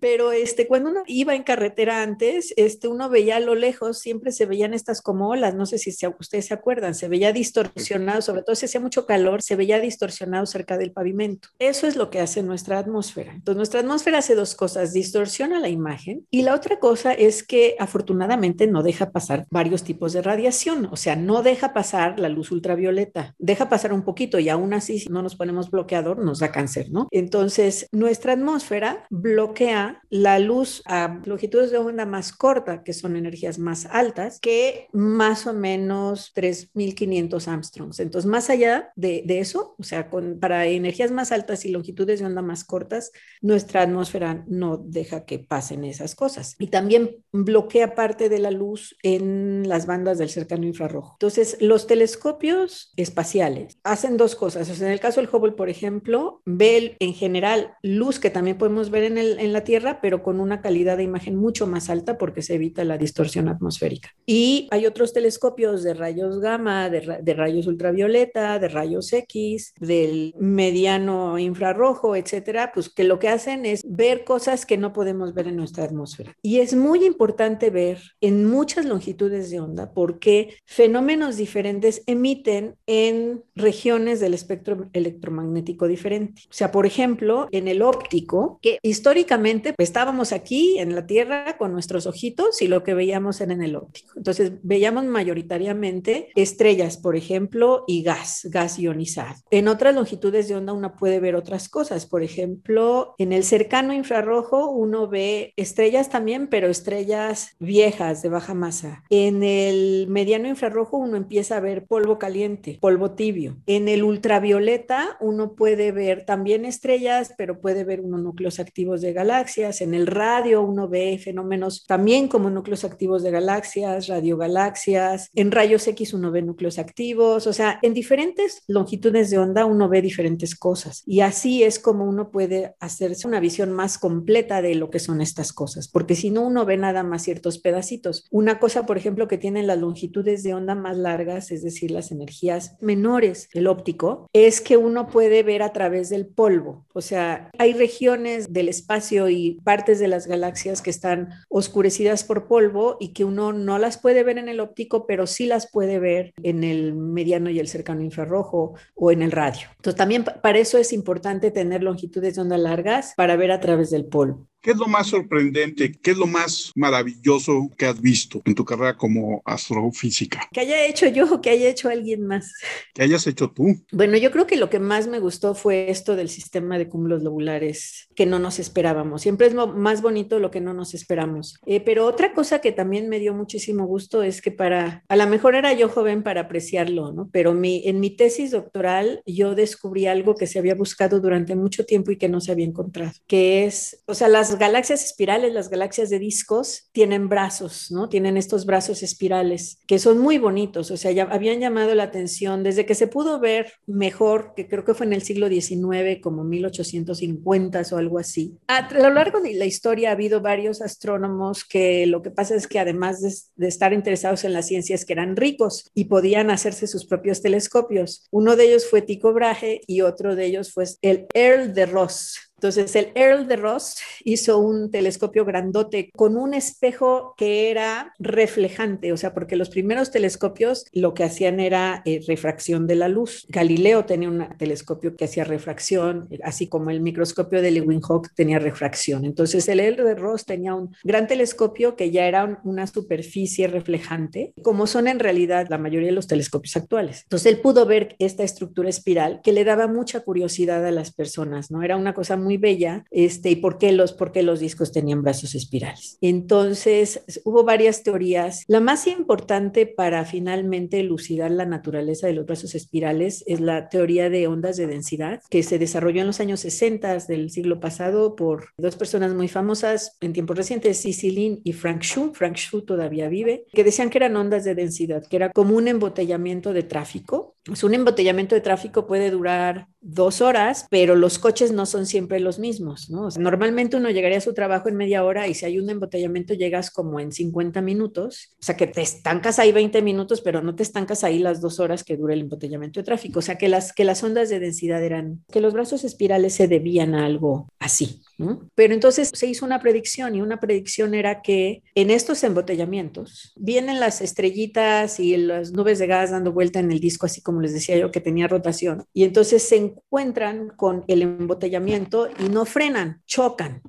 Pero este, cuando uno iba en carretera antes, este, uno veía a lo lejos, siempre se veían estas como olas, no sé si ustedes se acuerdan, se veía distorsionada sobre todo si hacía mucho calor, se veía distorsionado cerca del pavimento. Eso es lo que hace nuestra atmósfera. Entonces, nuestra atmósfera hace dos cosas, distorsiona la imagen y la otra cosa es que afortunadamente no deja pasar varios tipos de radiación, o sea, no deja pasar la luz ultravioleta, deja pasar un poquito y aún así si no nos ponemos bloqueador nos da cáncer, ¿no? Entonces, nuestra atmósfera bloquea la luz a longitudes de onda más corta, que son energías más altas, que más o menos 3500 Armstrongs. Entonces, más allá de, eso, o sea, con, para energías más altas y longitudes de onda más cortas, nuestra atmósfera no deja que pasen esas cosas. Y también bloquea parte de la luz en las bandas del cercano infrarrojo. Entonces, los telescopios espaciales hacen dos cosas. O sea, en el caso del Hubble, por ejemplo, ve en general luz que también podemos ver en, el, en la Tierra, pero con una calidad de imagen mucho más alta porque se evita la distorsión atmosférica. Y hay otros telescopios de rayos gamma, de, de rayos ultra ultravioleta, de rayos X, del mediano infrarrojo, etcétera, pues que lo que hacen es ver cosas que no podemos ver en nuestra atmósfera. Y es muy importante ver en muchas longitudes de onda porque fenómenos diferentes emiten en regiones del espectro electromagnético diferente. O sea, por ejemplo, en el óptico, que históricamente pues, estábamos aquí en la Tierra con nuestros ojitos y lo que veíamos era en el óptico. Entonces, veíamos mayoritariamente estrellas, por ejemplo, y gas, gas ionizado. En otras longitudes de onda uno puede ver otras cosas. Por ejemplo, en el cercano infrarrojo uno ve estrellas también, pero estrellas viejas de baja masa. En el mediano infrarrojo uno empieza a ver polvo caliente, polvo tibio. En el ultravioleta uno puede ver también estrellas, pero puede ver unos núcleos activos de galaxias. En el radio uno ve fenómenos también como núcleos activos de galaxias, radiogalaxias. En rayos X uno ve núcleos activos. O sea, en diferentes longitudes de onda uno ve diferentes cosas. Y así es como uno puede hacerse una visión más completa de lo que son estas cosas, porque si no uno ve nada más ciertos pedacitos. Una cosa, por ejemplo, que tienen las longitudes de onda más largas, es decir, las energías menores, el óptico, es que uno puede ver a través del polvo. O sea, hay regiones del espacio y partes de las galaxias que están oscurecidas por polvo y que uno no las puede ver en el óptico, pero sí las puede ver en el mediano y el cercano infrarrojo o en el radio. Entonces, también para eso es importante tener longitudes de onda largas para ver a través del polvo. ¿Qué es lo más sorprendente, qué es lo más maravilloso que has visto en tu carrera como astrofísica? Que haya hecho yo o que haya hecho alguien más. Que hayas hecho tú. Bueno, yo creo que lo que más me gustó fue esto del sistema de cúmulos lobulares que no nos esperábamos. Siempre es más bonito lo que no nos esperamos. Eh, pero otra cosa que también me dio muchísimo gusto es que para, a lo mejor era yo joven para apreciarlo, ¿no? Pero mi, en mi tesis doctoral yo descubrí algo que se había buscado durante mucho tiempo y que no se había encontrado, que es, o sea, las las galaxias espirales, las galaxias de discos, tienen brazos, ¿no? Tienen estos brazos espirales que son muy bonitos, o sea, ya habían llamado la atención desde que se pudo ver mejor, que creo que fue en el siglo XIX, como 1850 o algo así. A lo largo de la historia ha habido varios astrónomos que lo que pasa es que además de, de estar interesados en las ciencias, que eran ricos y podían hacerse sus propios telescopios. Uno de ellos fue Tycho Brahe y otro de ellos fue el Earl de Ross entonces, el Earl de Ross hizo un telescopio grandote con un espejo que era reflejante, o sea, porque los primeros telescopios lo que hacían era eh, refracción de la luz. Galileo tenía un telescopio que hacía refracción, así como el microscopio de Leeuwenhoek tenía refracción. Entonces, el Earl de Ross tenía un gran telescopio que ya era una superficie reflejante, como son en realidad la mayoría de los telescopios actuales. Entonces, él pudo ver esta estructura espiral que le daba mucha curiosidad a las personas, ¿no? Era una cosa muy muy bella, este, y por qué, los, por qué los discos tenían brazos espirales. Entonces, hubo varias teorías. La más importante para finalmente elucidar la naturaleza de los brazos espirales es la teoría de ondas de densidad, que se desarrolló en los años 60 del siglo pasado por dos personas muy famosas en tiempos recientes, Lin y Frank Shu. Frank Shu todavía vive, que decían que eran ondas de densidad, que era como un embotellamiento de tráfico. Pues un embotellamiento de tráfico puede durar dos horas, pero los coches no son siempre los mismos, ¿no? normalmente uno llegaría a su trabajo en media hora y si hay un embotellamiento llegas como en 50 minutos, o sea que te estancas ahí 20 minutos, pero no te estancas ahí las dos horas que dura el embotellamiento de tráfico, o sea que las, que las ondas de densidad eran, que los brazos espirales se debían a algo así, Pero entonces se hizo una predicción y una predicción era que en estos embotellamientos vienen las estrellitas y las nubes de gas dando vuelta en el disco, así como les decía yo, que tenía rotación, y entonces se encuentran con el embotellamiento y no frenan, chocan.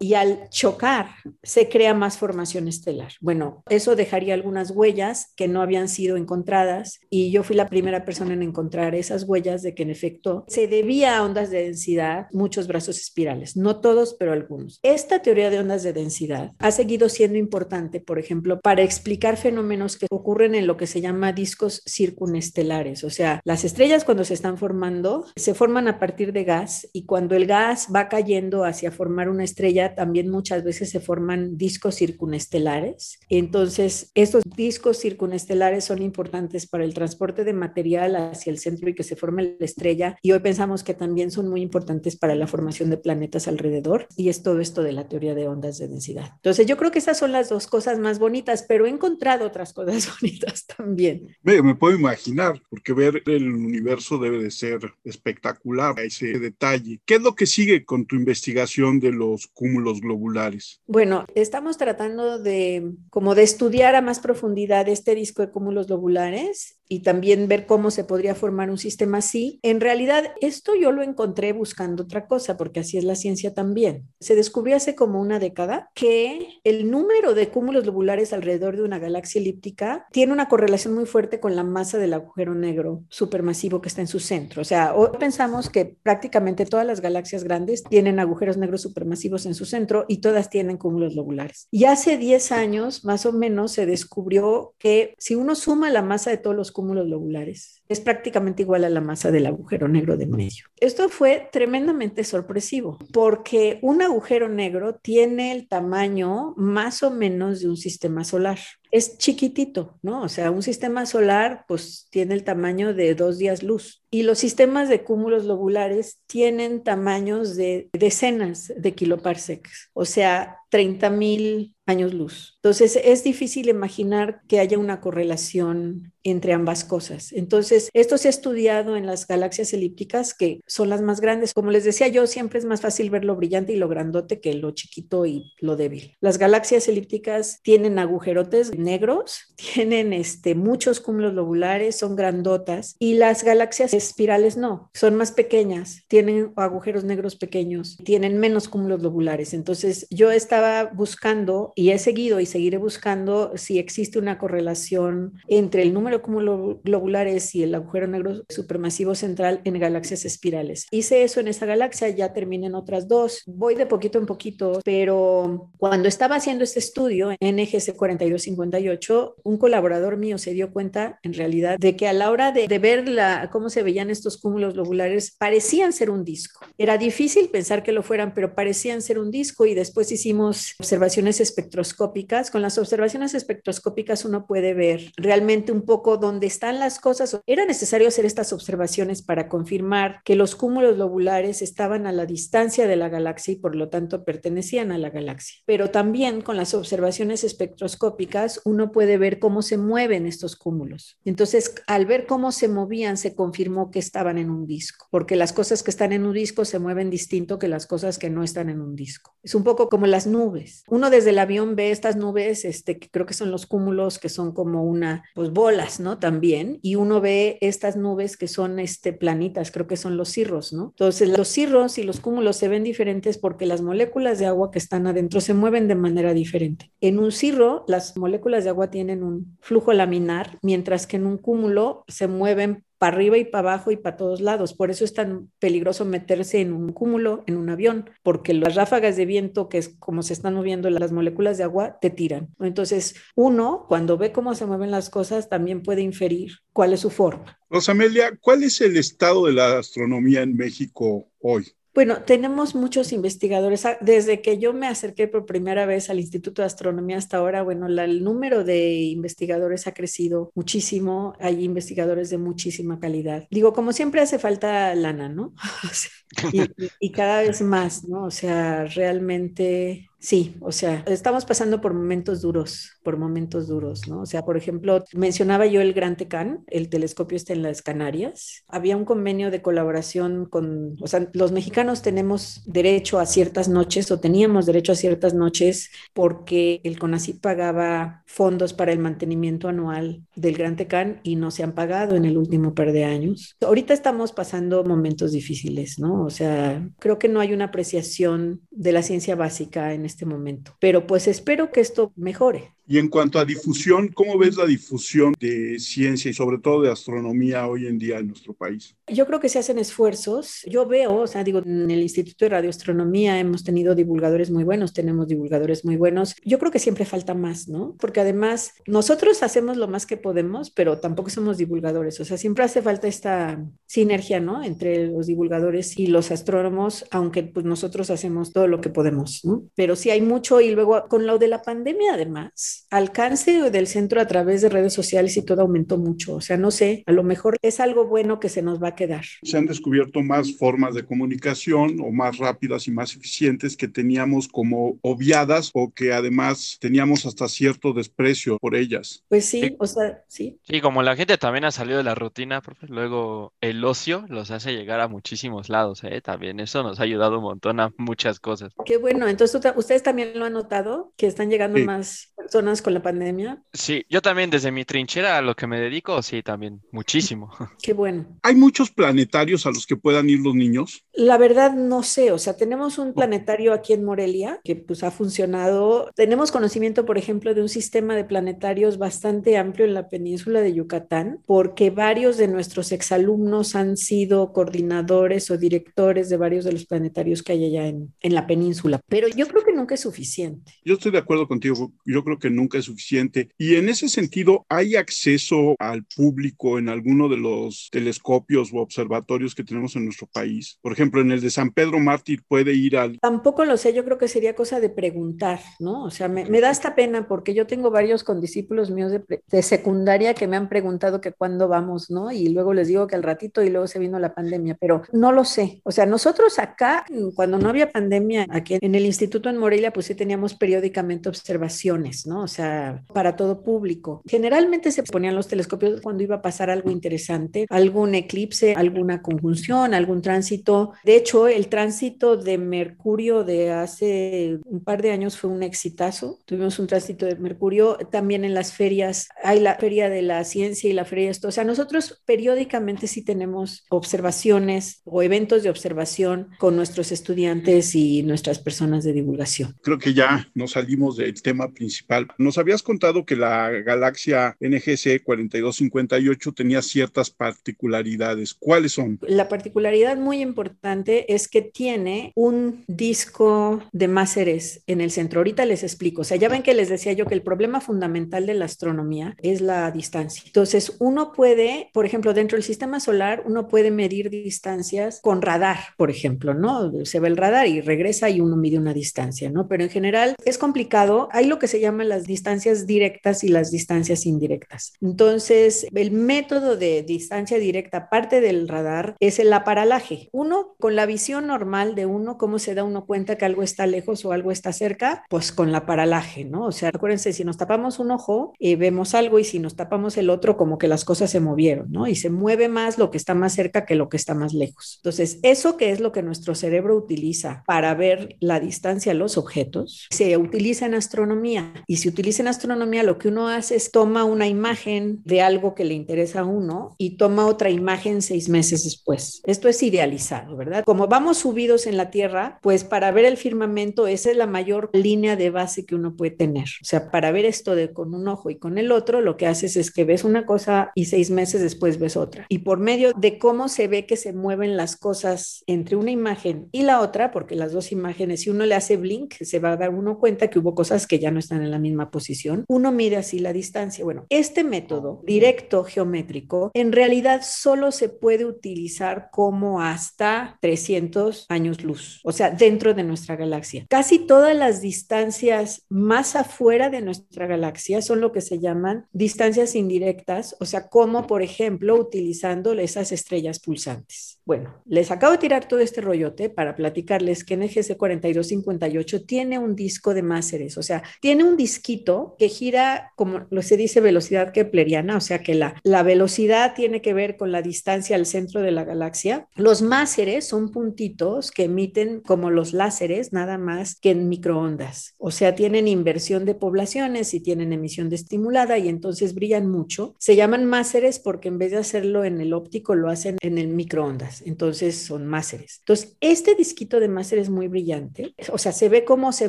Y al chocar se crea más formación estelar. Bueno, eso dejaría algunas huellas que no habían sido encontradas y yo fui la primera persona en encontrar esas huellas de que en efecto se debía a ondas de densidad, muchos brazos espirales, no todos, pero algunos. Esta teoría de ondas de densidad ha seguido siendo importante, por ejemplo, para explicar fenómenos que ocurren en lo que se llama discos circunestelares, o sea, las estrellas cuando se están formando se forman a partir de gas y cuando el gas va cayendo hacia formar una estrella, estrella también muchas veces se forman discos circunestelares. Entonces, estos discos circunestelares son importantes para el transporte de material hacia el centro y que se forme la estrella. Y hoy pensamos que también son muy importantes para la formación de planetas alrededor. Y es todo esto de la teoría de ondas de densidad. Entonces, yo creo que esas son las dos cosas más bonitas, pero he encontrado otras cosas bonitas también. Me, me puedo imaginar, porque ver el universo debe de ser espectacular, ese detalle. ¿Qué es lo que sigue con tu investigación de los cúmulos globulares? Bueno, estamos tratando de como de estudiar a más profundidad este disco de cúmulos globulares y también ver cómo se podría formar un sistema así. En realidad, esto yo lo encontré buscando otra cosa, porque así es la ciencia también. Se descubrió hace como una década que el número de cúmulos lobulares alrededor de una galaxia elíptica tiene una correlación muy fuerte con la masa del agujero negro supermasivo que está en su centro. O sea, hoy pensamos que prácticamente todas las galaxias grandes tienen agujeros negros supermasivos en su centro y todas tienen cúmulos lobulares. Y hace 10 años, más o menos, se descubrió que si uno suma la masa de todos los cúmulos lobulares, es prácticamente igual a la masa del agujero negro de medio. Esto fue tremendamente sorpresivo porque un agujero negro tiene el tamaño más o menos de un sistema solar es chiquitito, ¿no? O sea, un sistema solar pues tiene el tamaño de dos días luz y los sistemas de cúmulos lobulares tienen tamaños de decenas de kiloparsecs, o sea, 30 mil años luz. Entonces, es difícil imaginar que haya una correlación entre ambas cosas. Entonces, esto se ha estudiado en las galaxias elípticas, que son las más grandes. Como les decía yo, siempre es más fácil ver lo brillante y lo grandote que lo chiquito y lo débil. Las galaxias elípticas tienen agujerotes negros, tienen este, muchos cúmulos lobulares, son grandotas, y las galaxias espirales no, son más pequeñas, tienen agujeros negros pequeños, tienen menos cúmulos lobulares. Entonces, yo estaba buscando y he seguido y seguiré buscando si existe una correlación entre el número de cúmulos globulares y el agujero negro supermasivo central en galaxias espirales. Hice eso en esa galaxia, ya terminé en otras dos. Voy de poquito en poquito, pero cuando estaba haciendo este estudio en NGC 4258, un colaborador mío se dio cuenta en realidad de que a la hora de, de ver la, cómo se veían estos cúmulos globulares, parecían ser un disco. Era difícil pensar que lo fueran, pero parecían ser un disco y después hicimos observaciones espectroscópicas. Con las observaciones espectroscópicas uno puede ver realmente un poco dónde están las cosas. Era necesario hacer estas observaciones para confirmar que los cúmulos lobulares estaban a la distancia de la galaxia y por lo tanto pertenecían a la galaxia. Pero también con las observaciones espectroscópicas uno puede ver cómo se mueven estos cúmulos. Entonces, al ver cómo se movían, se confirmó que estaban en un disco, porque las cosas que están en un disco se mueven distinto que las cosas que no están en un disco. Es un poco como las nubes. Uno desde el avión ve estas nubes, este, que creo que son los cúmulos, que son como una, pues bolas, ¿no? También, y uno ve estas nubes que son este, planitas, creo que son los cirros, ¿no? Entonces, los cirros y los cúmulos se ven diferentes porque las moléculas de agua que están adentro se mueven de manera diferente. En un cirro, las moléculas de agua tienen un flujo laminar, mientras que en un cúmulo se mueven para arriba y para abajo y para todos lados. Por eso es tan peligroso meterse en un cúmulo, en un avión, porque las ráfagas de viento, que es como se están moviendo las moléculas de agua, te tiran. Entonces, uno, cuando ve cómo se mueven las cosas, también puede inferir cuál es su forma. Rosamelia, ¿cuál es el estado de la astronomía en México hoy? Bueno, tenemos muchos investigadores. Ah, desde que yo me acerqué por primera vez al Instituto de Astronomía hasta ahora, bueno, el número de investigadores ha crecido muchísimo. Hay investigadores de muchísima calidad. Digo, como siempre hace falta lana, ¿no? y, y cada vez más, ¿no? O sea, realmente Sí, o sea, estamos pasando por momentos duros, por momentos duros, ¿no? O sea, por ejemplo, mencionaba yo el Gran Tecán, el telescopio está en las Canarias. Había un convenio de colaboración con, o sea, los mexicanos tenemos derecho a ciertas noches o teníamos derecho a ciertas noches porque el CONACYT pagaba fondos para el mantenimiento anual del Gran Tecán y no se han pagado en el último par de años. Ahorita estamos pasando momentos difíciles, ¿no? O sea, creo que no hay una apreciación de la ciencia básica en este momento. Pero pues espero que esto mejore. Y en cuanto a difusión, ¿cómo ves la difusión de ciencia y sobre todo de astronomía hoy en día en nuestro país? Yo creo que se hacen esfuerzos. Yo veo, o sea, digo, en el Instituto de Radioastronomía hemos tenido divulgadores muy buenos, tenemos divulgadores muy buenos. Yo creo que siempre falta más, ¿no? Porque además nosotros hacemos lo más que podemos, pero tampoco somos divulgadores. O sea, siempre hace falta esta sinergia, ¿no? Entre los divulgadores y los astrónomos, aunque pues nosotros hacemos todo lo que podemos. Pero sí hay mucho y luego con lo de la pandemia además alcance del centro a través de redes sociales y todo aumentó mucho. O sea, no sé, a lo mejor es algo bueno que se nos va a quedar. Se han descubierto más formas de comunicación o más rápidas y más eficientes que teníamos como obviadas o que además teníamos hasta cierto desprecio por ellas. Pues sí, o sea, sí. Sí, como la gente también ha salido de la rutina, profe, luego el ocio los hace llegar a muchísimos lados, ¿eh? También eso nos ha ayudado un montón a muchas cosas. Qué bueno, entonces ustedes también lo han notado, que están llegando más personas personas con la pandemia? Sí, yo también desde mi trinchera a lo que me dedico, sí, también, muchísimo. Qué bueno. ¿Hay muchos planetarios a los que puedan ir los niños? La verdad no sé, o sea, tenemos un planetario aquí en Morelia que pues ha funcionado. Tenemos conocimiento, por ejemplo, de un sistema de planetarios bastante amplio en la península de Yucatán, porque varios de nuestros exalumnos han sido coordinadores o directores de varios de los planetarios que hay allá en, en la península. Pero yo creo que nunca es suficiente. Yo estoy de acuerdo contigo, yo creo que nunca es suficiente. Y en ese sentido, ¿hay acceso al público en alguno de los telescopios o observatorios que tenemos en nuestro país? Por ejemplo, en el de San Pedro Mártir puede ir al... Tampoco lo sé, yo creo que sería cosa de preguntar, ¿no? O sea, me, da esta pena porque yo tengo varios condiscípulos míos de, de, secundaria que me han preguntado que cuándo vamos, ¿no? Y luego les digo que al ratito y luego se vino la pandemia, pero no lo sé. O sea, nosotros acá, cuando no había pandemia, aquí en el instituto en Morelia, pues sí teníamos periódicamente observaciones, ¿no? O sea, para todo público. Generalmente se ponían los telescopios cuando iba a pasar algo interesante, algún eclipse, alguna conjunción, algún tránsito. De hecho, el tránsito de Mercurio de hace un par de años fue un exitazo. Tuvimos un tránsito de Mercurio también en las ferias. Hay la feria de la ciencia y la feria de esto. O sea, nosotros periódicamente sí tenemos observaciones o eventos de observación con nuestros estudiantes y nuestras personas de divulgación. Creo que ya nos salimos del tema principal. Nos habías contado que la galaxia NGC 4258 tenía ciertas particularidades. ¿Cuáles son? La particularidad muy importante es que tiene un disco de máseres en el centro. Ahorita les explico. O sea, ya ven que les decía yo que el problema fundamental de la astronomía es la distancia. Entonces, uno puede, por ejemplo, dentro del sistema solar, uno puede medir distancias con radar, por ejemplo, ¿no? Se ve el radar y regresa y uno mide una distancia, ¿no? Pero en general es complicado. Hay lo que se llama las distancias directas y las distancias indirectas. Entonces, el método de distancia directa, aparte del radar, es el aparalaje. Uno, con la visión normal de uno, ¿cómo se da uno cuenta que algo está lejos o algo está cerca? Pues con la paralaje, ¿no? O sea, acuérdense, si nos tapamos un ojo, eh, vemos algo y si nos tapamos el otro, como que las cosas se movieron, ¿no? Y se mueve más lo que está más cerca que lo que está más lejos. Entonces, eso que es lo que nuestro cerebro utiliza para ver la distancia a los objetos, se utiliza en astronomía. Y si utiliza en astronomía, lo que uno hace es toma una imagen de algo que le interesa a uno y toma otra imagen seis meses después. Esto es idealizado, ¿verdad? Como vamos subidos en la Tierra, pues para ver el firmamento, esa es la mayor línea de base que uno puede tener. O sea, para ver esto de con un ojo y con el otro, lo que haces es que ves una cosa y seis meses después ves otra. Y por medio de cómo se ve que se mueven las cosas entre una imagen y la otra, porque las dos imágenes, si uno le hace blink, se va a dar uno cuenta que hubo cosas que ya no están en la misma posición. Uno mide así la distancia. Bueno, este método directo geométrico en realidad solo se puede utilizar como hasta 300 años luz, o sea, dentro de nuestra galaxia. Casi todas las distancias más afuera de nuestra galaxia son lo que se llaman distancias indirectas, o sea, como por ejemplo utilizando esas estrellas pulsantes. Bueno, les acabo de tirar todo este rollote para platicarles que NGC 4258 tiene un disco de máseres, o sea, tiene un disquito que gira como se dice velocidad kepleriana, o sea que la, la velocidad tiene que ver con la distancia al centro de la galaxia. Los máseres son puntitos que emiten como los láseres, nada más que en microondas, o sea, tienen inversión de poblaciones y tienen emisión de estimulada y entonces brillan mucho. Se llaman máseres porque en vez de hacerlo en el óptico, lo hacen en el microondas, entonces son máseres. Entonces, este disquito de máser es muy brillante, o sea, se ve cómo se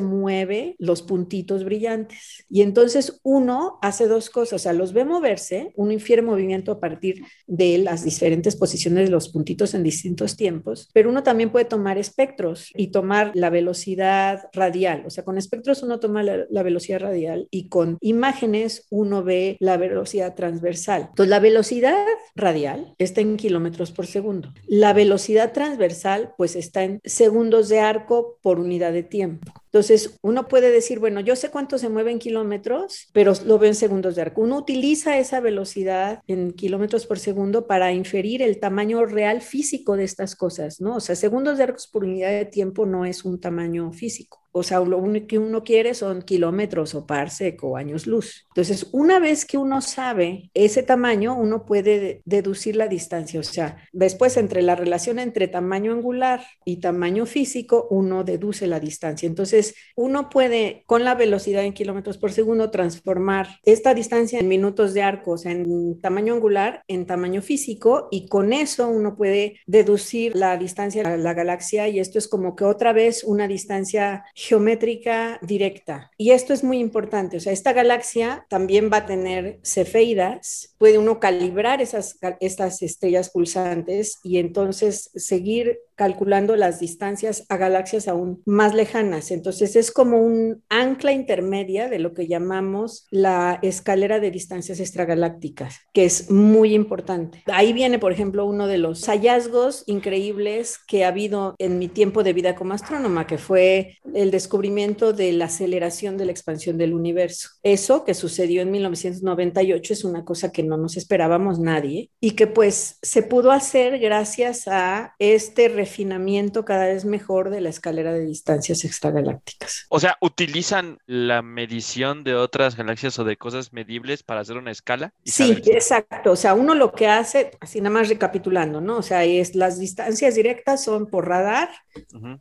mueve los puntitos brillantes. Y entonces uno hace dos cosas, o sea, los ve moverse, uno infiere movimiento a partir de las diferentes posiciones de los puntitos en distintos tiempos, pero uno también puede tomar espectros y tomar la velocidad radial, o sea, con espectros uno toma la, velocidad radial y con imágenes uno ve la velocidad transversal. Entonces, la velocidad radial está en kilómetros por segundo. La velocidad transversal, pues está en segundos de arco por unidad de tiempo. Entonces, uno puede decir, bueno, yo sé cuánto se mueve en kilómetros, pero lo veo en segundos de arco. Uno utiliza esa velocidad en kilómetros por segundo para inferir el tamaño real físico de estas cosas, ¿no? O sea, segundos de arcos por unidad de tiempo no es un tamaño físico. O sea, lo único que uno quiere son kilómetros o parsec o años luz. Entonces, una vez que uno sabe ese tamaño, uno puede deducir la distancia. O sea, después entre la relación entre tamaño angular y tamaño físico, uno deduce la distancia. Entonces, uno puede, con la velocidad en kilómetros por segundo, transformar esta distancia en minutos de arco, o sea, en tamaño angular, en tamaño físico, y con eso uno puede deducir la distancia a la galaxia, y esto es como que otra vez una distancia geométrica directa. Y esto es muy importante, o sea, esta galaxia también va a tener cefeidas, puede uno calibrar esas, estas estrellas pulsantes y entonces seguir calculando las distancias a galaxias aún más lejanas. Entonces es como un ancla intermedia de lo que llamamos la escalera de distancias extragalácticas, que es muy importante. Ahí viene, por ejemplo, uno de los hallazgos increíbles que ha habido en mi tiempo de vida como astrónoma, que fue el descubrimiento de la aceleración de la expansión del universo. Eso que sucedió en 1998 es una cosa que no nos esperábamos nadie y que pues se pudo hacer gracias a este refinamiento cada vez mejor de la escalera de distancias extragalácticas. O sea, utilizan la medición de otras galaxias o de cosas medibles para hacer una escala. Sí, exacto. O sea, uno lo que hace, así nada más recapitulando, ¿no? O sea, es las distancias directas son por radar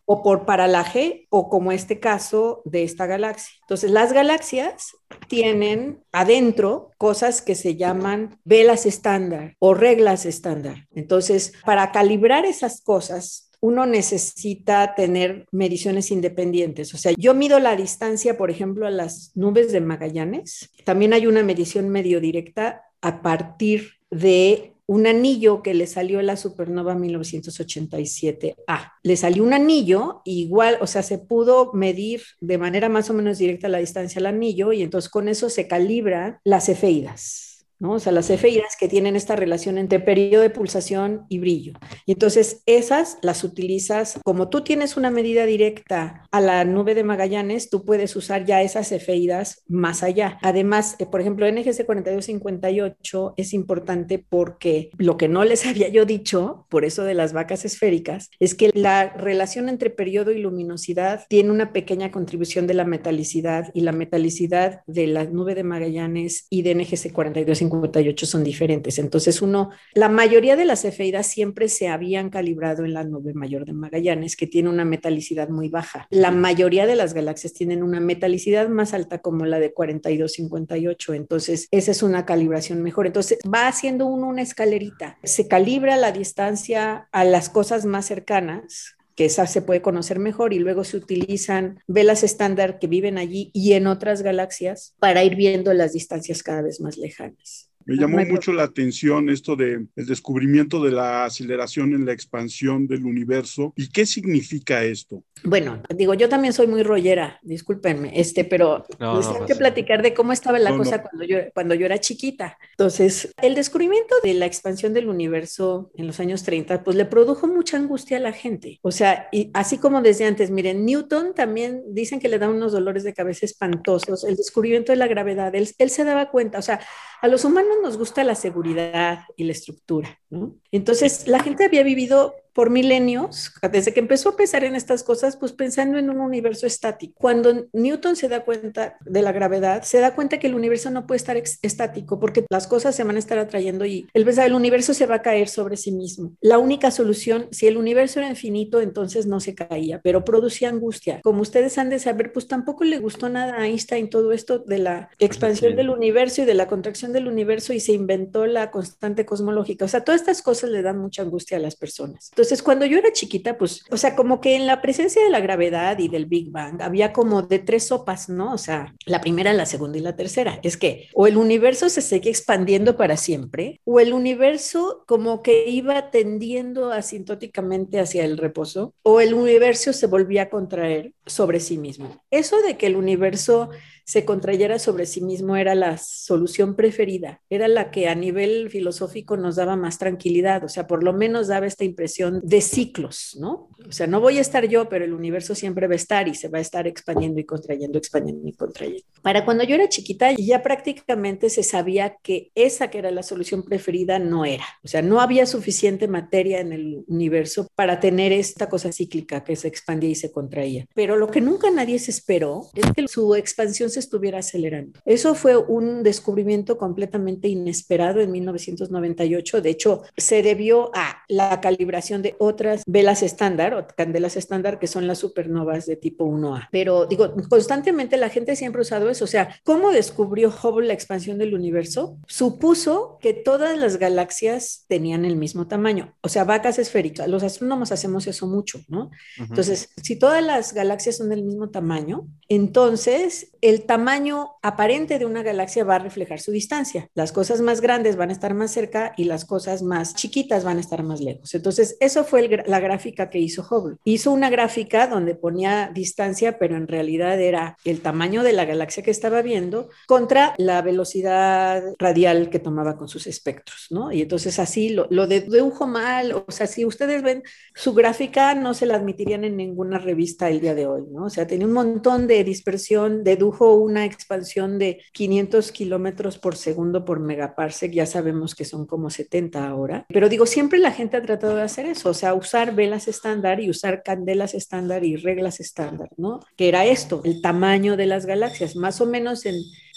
o por paralaje o como este caso de esta galaxia. Entonces, las galaxias tienen adentro cosas que se llaman velas estándar o reglas estándar. Entonces, para calibrar esas cosas, uno necesita tener mediciones independientes. O sea, yo mido la distancia, por ejemplo, a las nubes de Magallanes. También hay una medición medio directa a partir de un anillo que le salió la supernova 1987A. Le salió un anillo igual, o sea, se pudo medir de manera más o menos directa la distancia al anillo y entonces con eso se calibran las efeidas. ¿No? O sea, las efeidas que tienen esta relación entre periodo de pulsación y brillo. Y entonces esas las utilizas, como tú tienes una medida directa a la nube de Magallanes, tú puedes usar ya esas efeidas más allá. Además, eh, por ejemplo, NGC 4258 es importante porque lo que no les había yo dicho, por eso de las vacas esféricas, es que la relación entre periodo y luminosidad tiene una pequeña contribución de la metalicidad y la metalicidad de la nube de Magallanes y de NGC 4258 58 son diferentes. Entonces, uno, la mayoría de las efeidas siempre se habían calibrado en la nube mayor de Magallanes, que tiene una metalicidad muy baja. La mayoría de las galaxias tienen una metalicidad más alta como la de 4258. Entonces, esa es una calibración mejor. Entonces, va haciendo una escalerita. Se calibra la distancia a las cosas más cercanas, que esa se puede conocer mejor y luego se utilizan velas estándar que viven allí y en otras galaxias para ir viendo las distancias cada vez más lejanas. Me llamó mucho la atención esto de el descubrimiento de la aceleración en la expansión del universo. ¿Y qué significa esto? Bueno, digo, yo también soy muy rollera, discúlpenme, este, pero no, les tengo que platicar de cómo estaba la cosa Cuando, yo, cuando yo era chiquita. Entonces, el descubrimiento de la expansión del universo en los años 30, pues le produjo mucha angustia a la gente. O sea, y así como desde antes, miren, Newton también dicen que le da unos dolores de cabeza espantosos. El descubrimiento de la gravedad, él, él se daba cuenta, o sea, a los humanos nos gusta la seguridad y la estructura. Entonces, la gente había vivido por milenios, desde que empezó a pensar en estas cosas, pues pensando en un universo estático. Cuando Newton se da cuenta de la gravedad, se da cuenta que el universo no puede estar estático porque las cosas se van a estar atrayendo y él pensaba, el universo se va a caer sobre sí mismo. La única solución, si el universo era infinito, entonces no se caía, pero producía angustia. Como ustedes han de saber, pues tampoco le gustó nada a Einstein todo esto de la expansión del universo y de la contracción del universo y se inventó la constante cosmológica. O sea, todas estas cosas le dan mucha angustia a las personas. Entonces, cuando yo era chiquita, pues, o sea, como que en la presencia de la gravedad y del Big Bang había como de tres sopas, ¿no? O sea, la primera, la segunda y la tercera. Es que o el universo se sigue expandiendo para siempre, o el universo como que iba tendiendo asintóticamente hacia el reposo, o el universo se volvía a contraer sobre sí mismo. Eso de que el universo se contrayera sobre sí mismo era la solución preferida, era la que a nivel filosófico nos daba más tranquilidad, o sea, por lo menos daba esta impresión cuestión de ciclos, ¿no? O sea, no voy a estar yo, pero el universo siempre va a estar y se va a estar expandiendo y contrayendo, expandiendo y contrayendo. Para cuando yo era chiquita, ya prácticamente se sabía que esa que era la solución preferida no era. O sea, no había suficiente materia en el universo para tener esta cosa cíclica que se expandía y se contraía. Pero lo que nunca nadie se esperó es que su expansión se estuviera acelerando. Eso fue un descubrimiento completamente inesperado en 1998. De hecho, se debió a la calibración de otras velas estándar o candelas estándar que son las supernovas de tipo 1A. Pero digo, constantemente la gente siempre ha usado eso. O sea, ¿cómo descubrió Hubble la expansión del universo? Supuso que todas las galaxias tenían el mismo tamaño, o sea, vacas esféricas. Los astrónomos hacemos eso mucho, ¿no? Entonces, si todas las galaxias son del mismo tamaño, entonces el tamaño aparente de una galaxia va a reflejar su distancia. Las cosas más grandes van a estar más cerca y las cosas más chiquitas van a estar más lejos. Entonces, eso fue la gráfica que hizo Hubble. Hizo una gráfica donde ponía distancia, pero en realidad era el tamaño de la galaxia que estaba viendo contra la velocidad radial que tomaba con sus espectros, ¿no? Y entonces así lo, lo dedujo mal, o sea, si ustedes ven su gráfica, no se la admitirían en ninguna revista el día de hoy, ¿no? O sea, tenía un montón de dispersión, dedujo una expansión de 500 kilómetros por segundo por megaparsec, ya sabemos que son como 70 ahora, pero digo, siempre la gente ha tratado de hacer eso, o sea, usar velas estándar y usar candelas estándar y reglas estándar, ¿no? Que era esto, el tamaño de las galaxias, más o menos en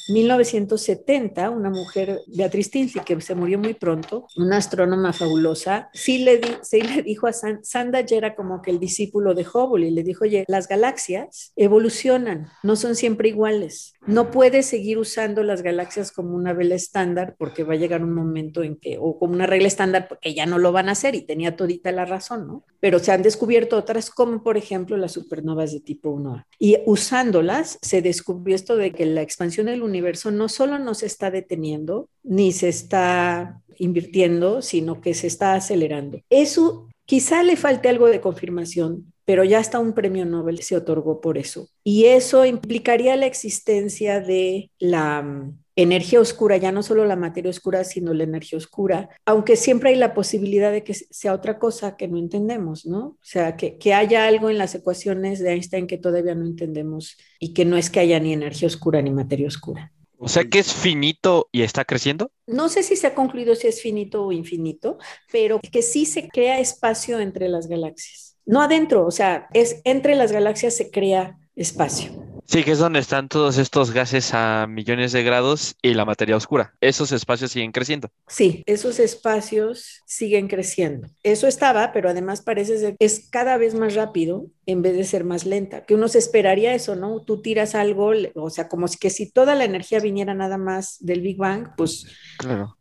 1970, una mujer, Beatriz Tinsley, que se murió muy pronto, una astrónoma fabulosa, sí le, sí le dijo a Sand ya era como que el discípulo de Hubble, y le dijo, oye, las galaxias evolucionan, no son siempre iguales. No puedes seguir usando las galaxias como una vela estándar porque va a llegar un momento en que, o como una regla estándar, porque ya no lo van a hacer y tenía todita la razón, ¿no? Pero se han descubierto otras, como por ejemplo las supernovas de tipo 1A. Y usándolas, se descubrió esto de que la expansión del universo no solo no se está deteniendo, ni se está invirtiendo, sino que se está acelerando. Eso quizá le falte algo de confirmación, pero ya hasta un premio Nobel se otorgó por eso. Y eso implicaría la existencia de la energía oscura, ya no solo la materia oscura, sino la energía oscura, aunque siempre hay la posibilidad de que sea otra cosa que no entendemos, ¿no? O sea, que, que haya algo en las ecuaciones de Einstein que todavía no entendemos y que no es que haya ni energía oscura ni materia oscura. O sea que es finito y está creciendo. No sé si se ha concluido si es finito o infinito, pero que sí se crea espacio entre las galaxias no adentro, o sea, es entre las galaxias se crea espacio. Sí, que es donde están todos estos gases a millones de grados y la materia oscura. Esos espacios siguen creciendo. Sí, esos espacios siguen creciendo. Eso estaba, pero además parece ser que es cada vez más rápido en vez de ser más lenta, que uno se esperaría eso, ¿no? Tú tiras algo, o sea, como que si toda la energía viniera nada más del Big Bang, pues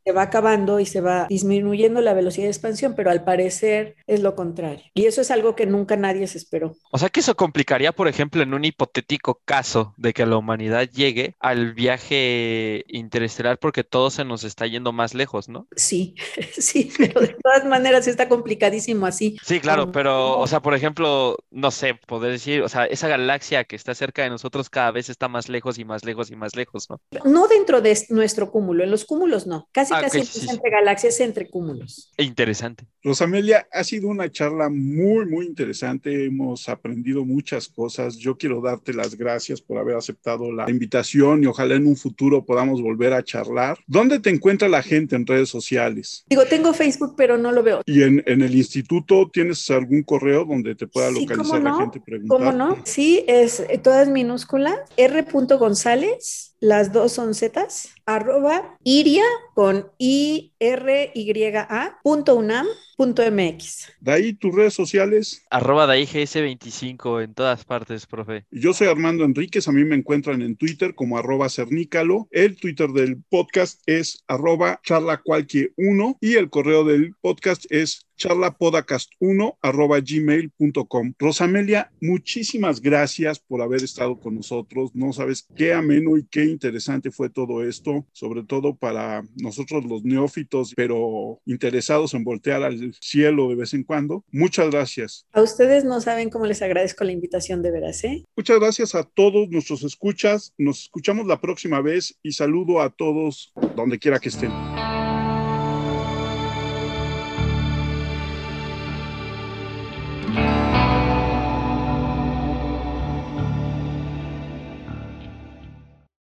se va acabando y se va disminuyendo la velocidad de expansión, pero al parecer es lo contrario. Y eso es algo que nunca nadie se esperó. O sea que eso complicaría, por ejemplo, en un hipotético caso de que la humanidad llegue al viaje interestelar porque todo se nos está yendo más lejos, ¿no? Sí, sí, pero de todas maneras está complicadísimo así. Sí, claro, pero, o sea, por ejemplo, no sé, poder decir, o sea, esa galaxia que está cerca de nosotros cada vez está más lejos y más lejos y más lejos, ¿no? No dentro de nuestro cúmulo, en los cúmulos no, casi ah, casi entre galaxias, entre cúmulos. Interesante. Rosamelia, ha sido una charla muy, muy interesante, hemos aprendido muchas cosas, yo quiero darte las gracias por haber aceptado la invitación y ojalá en un futuro podamos volver a charlar. ¿Dónde te encuentra la gente en redes sociales? Digo, tengo Facebook, pero no lo veo. ¿Y en, el instituto tienes algún correo donde te pueda localizar? ¿Cómo no? Sí, es todas minúsculas, R. González, las dos son zetas, arroba iria con i r y a punto unam punto mx. De ahí tus redes sociales. Arroba de gs25 en todas partes, profe. Yo soy Armando Enríquez, a mí me encuentran en Twitter como arroba cernícalo. El Twitter del podcast es arroba charla 1 y el correo del podcast es charlapodcast1 arroba gmail.com. Rosamelia, muchísimas gracias por haber estado con nosotros. No sabes qué ameno y qué interesante fue todo esto, sobre todo para nosotros los neófitos, pero interesados en voltear al cielo de vez en cuando. Muchas gracias. A ustedes no saben cómo les agradezco la invitación de veras, ¿eh? Muchas gracias a todos nuestros escuchas. Nos escuchamos la próxima vez y saludo a todos donde quiera que estén.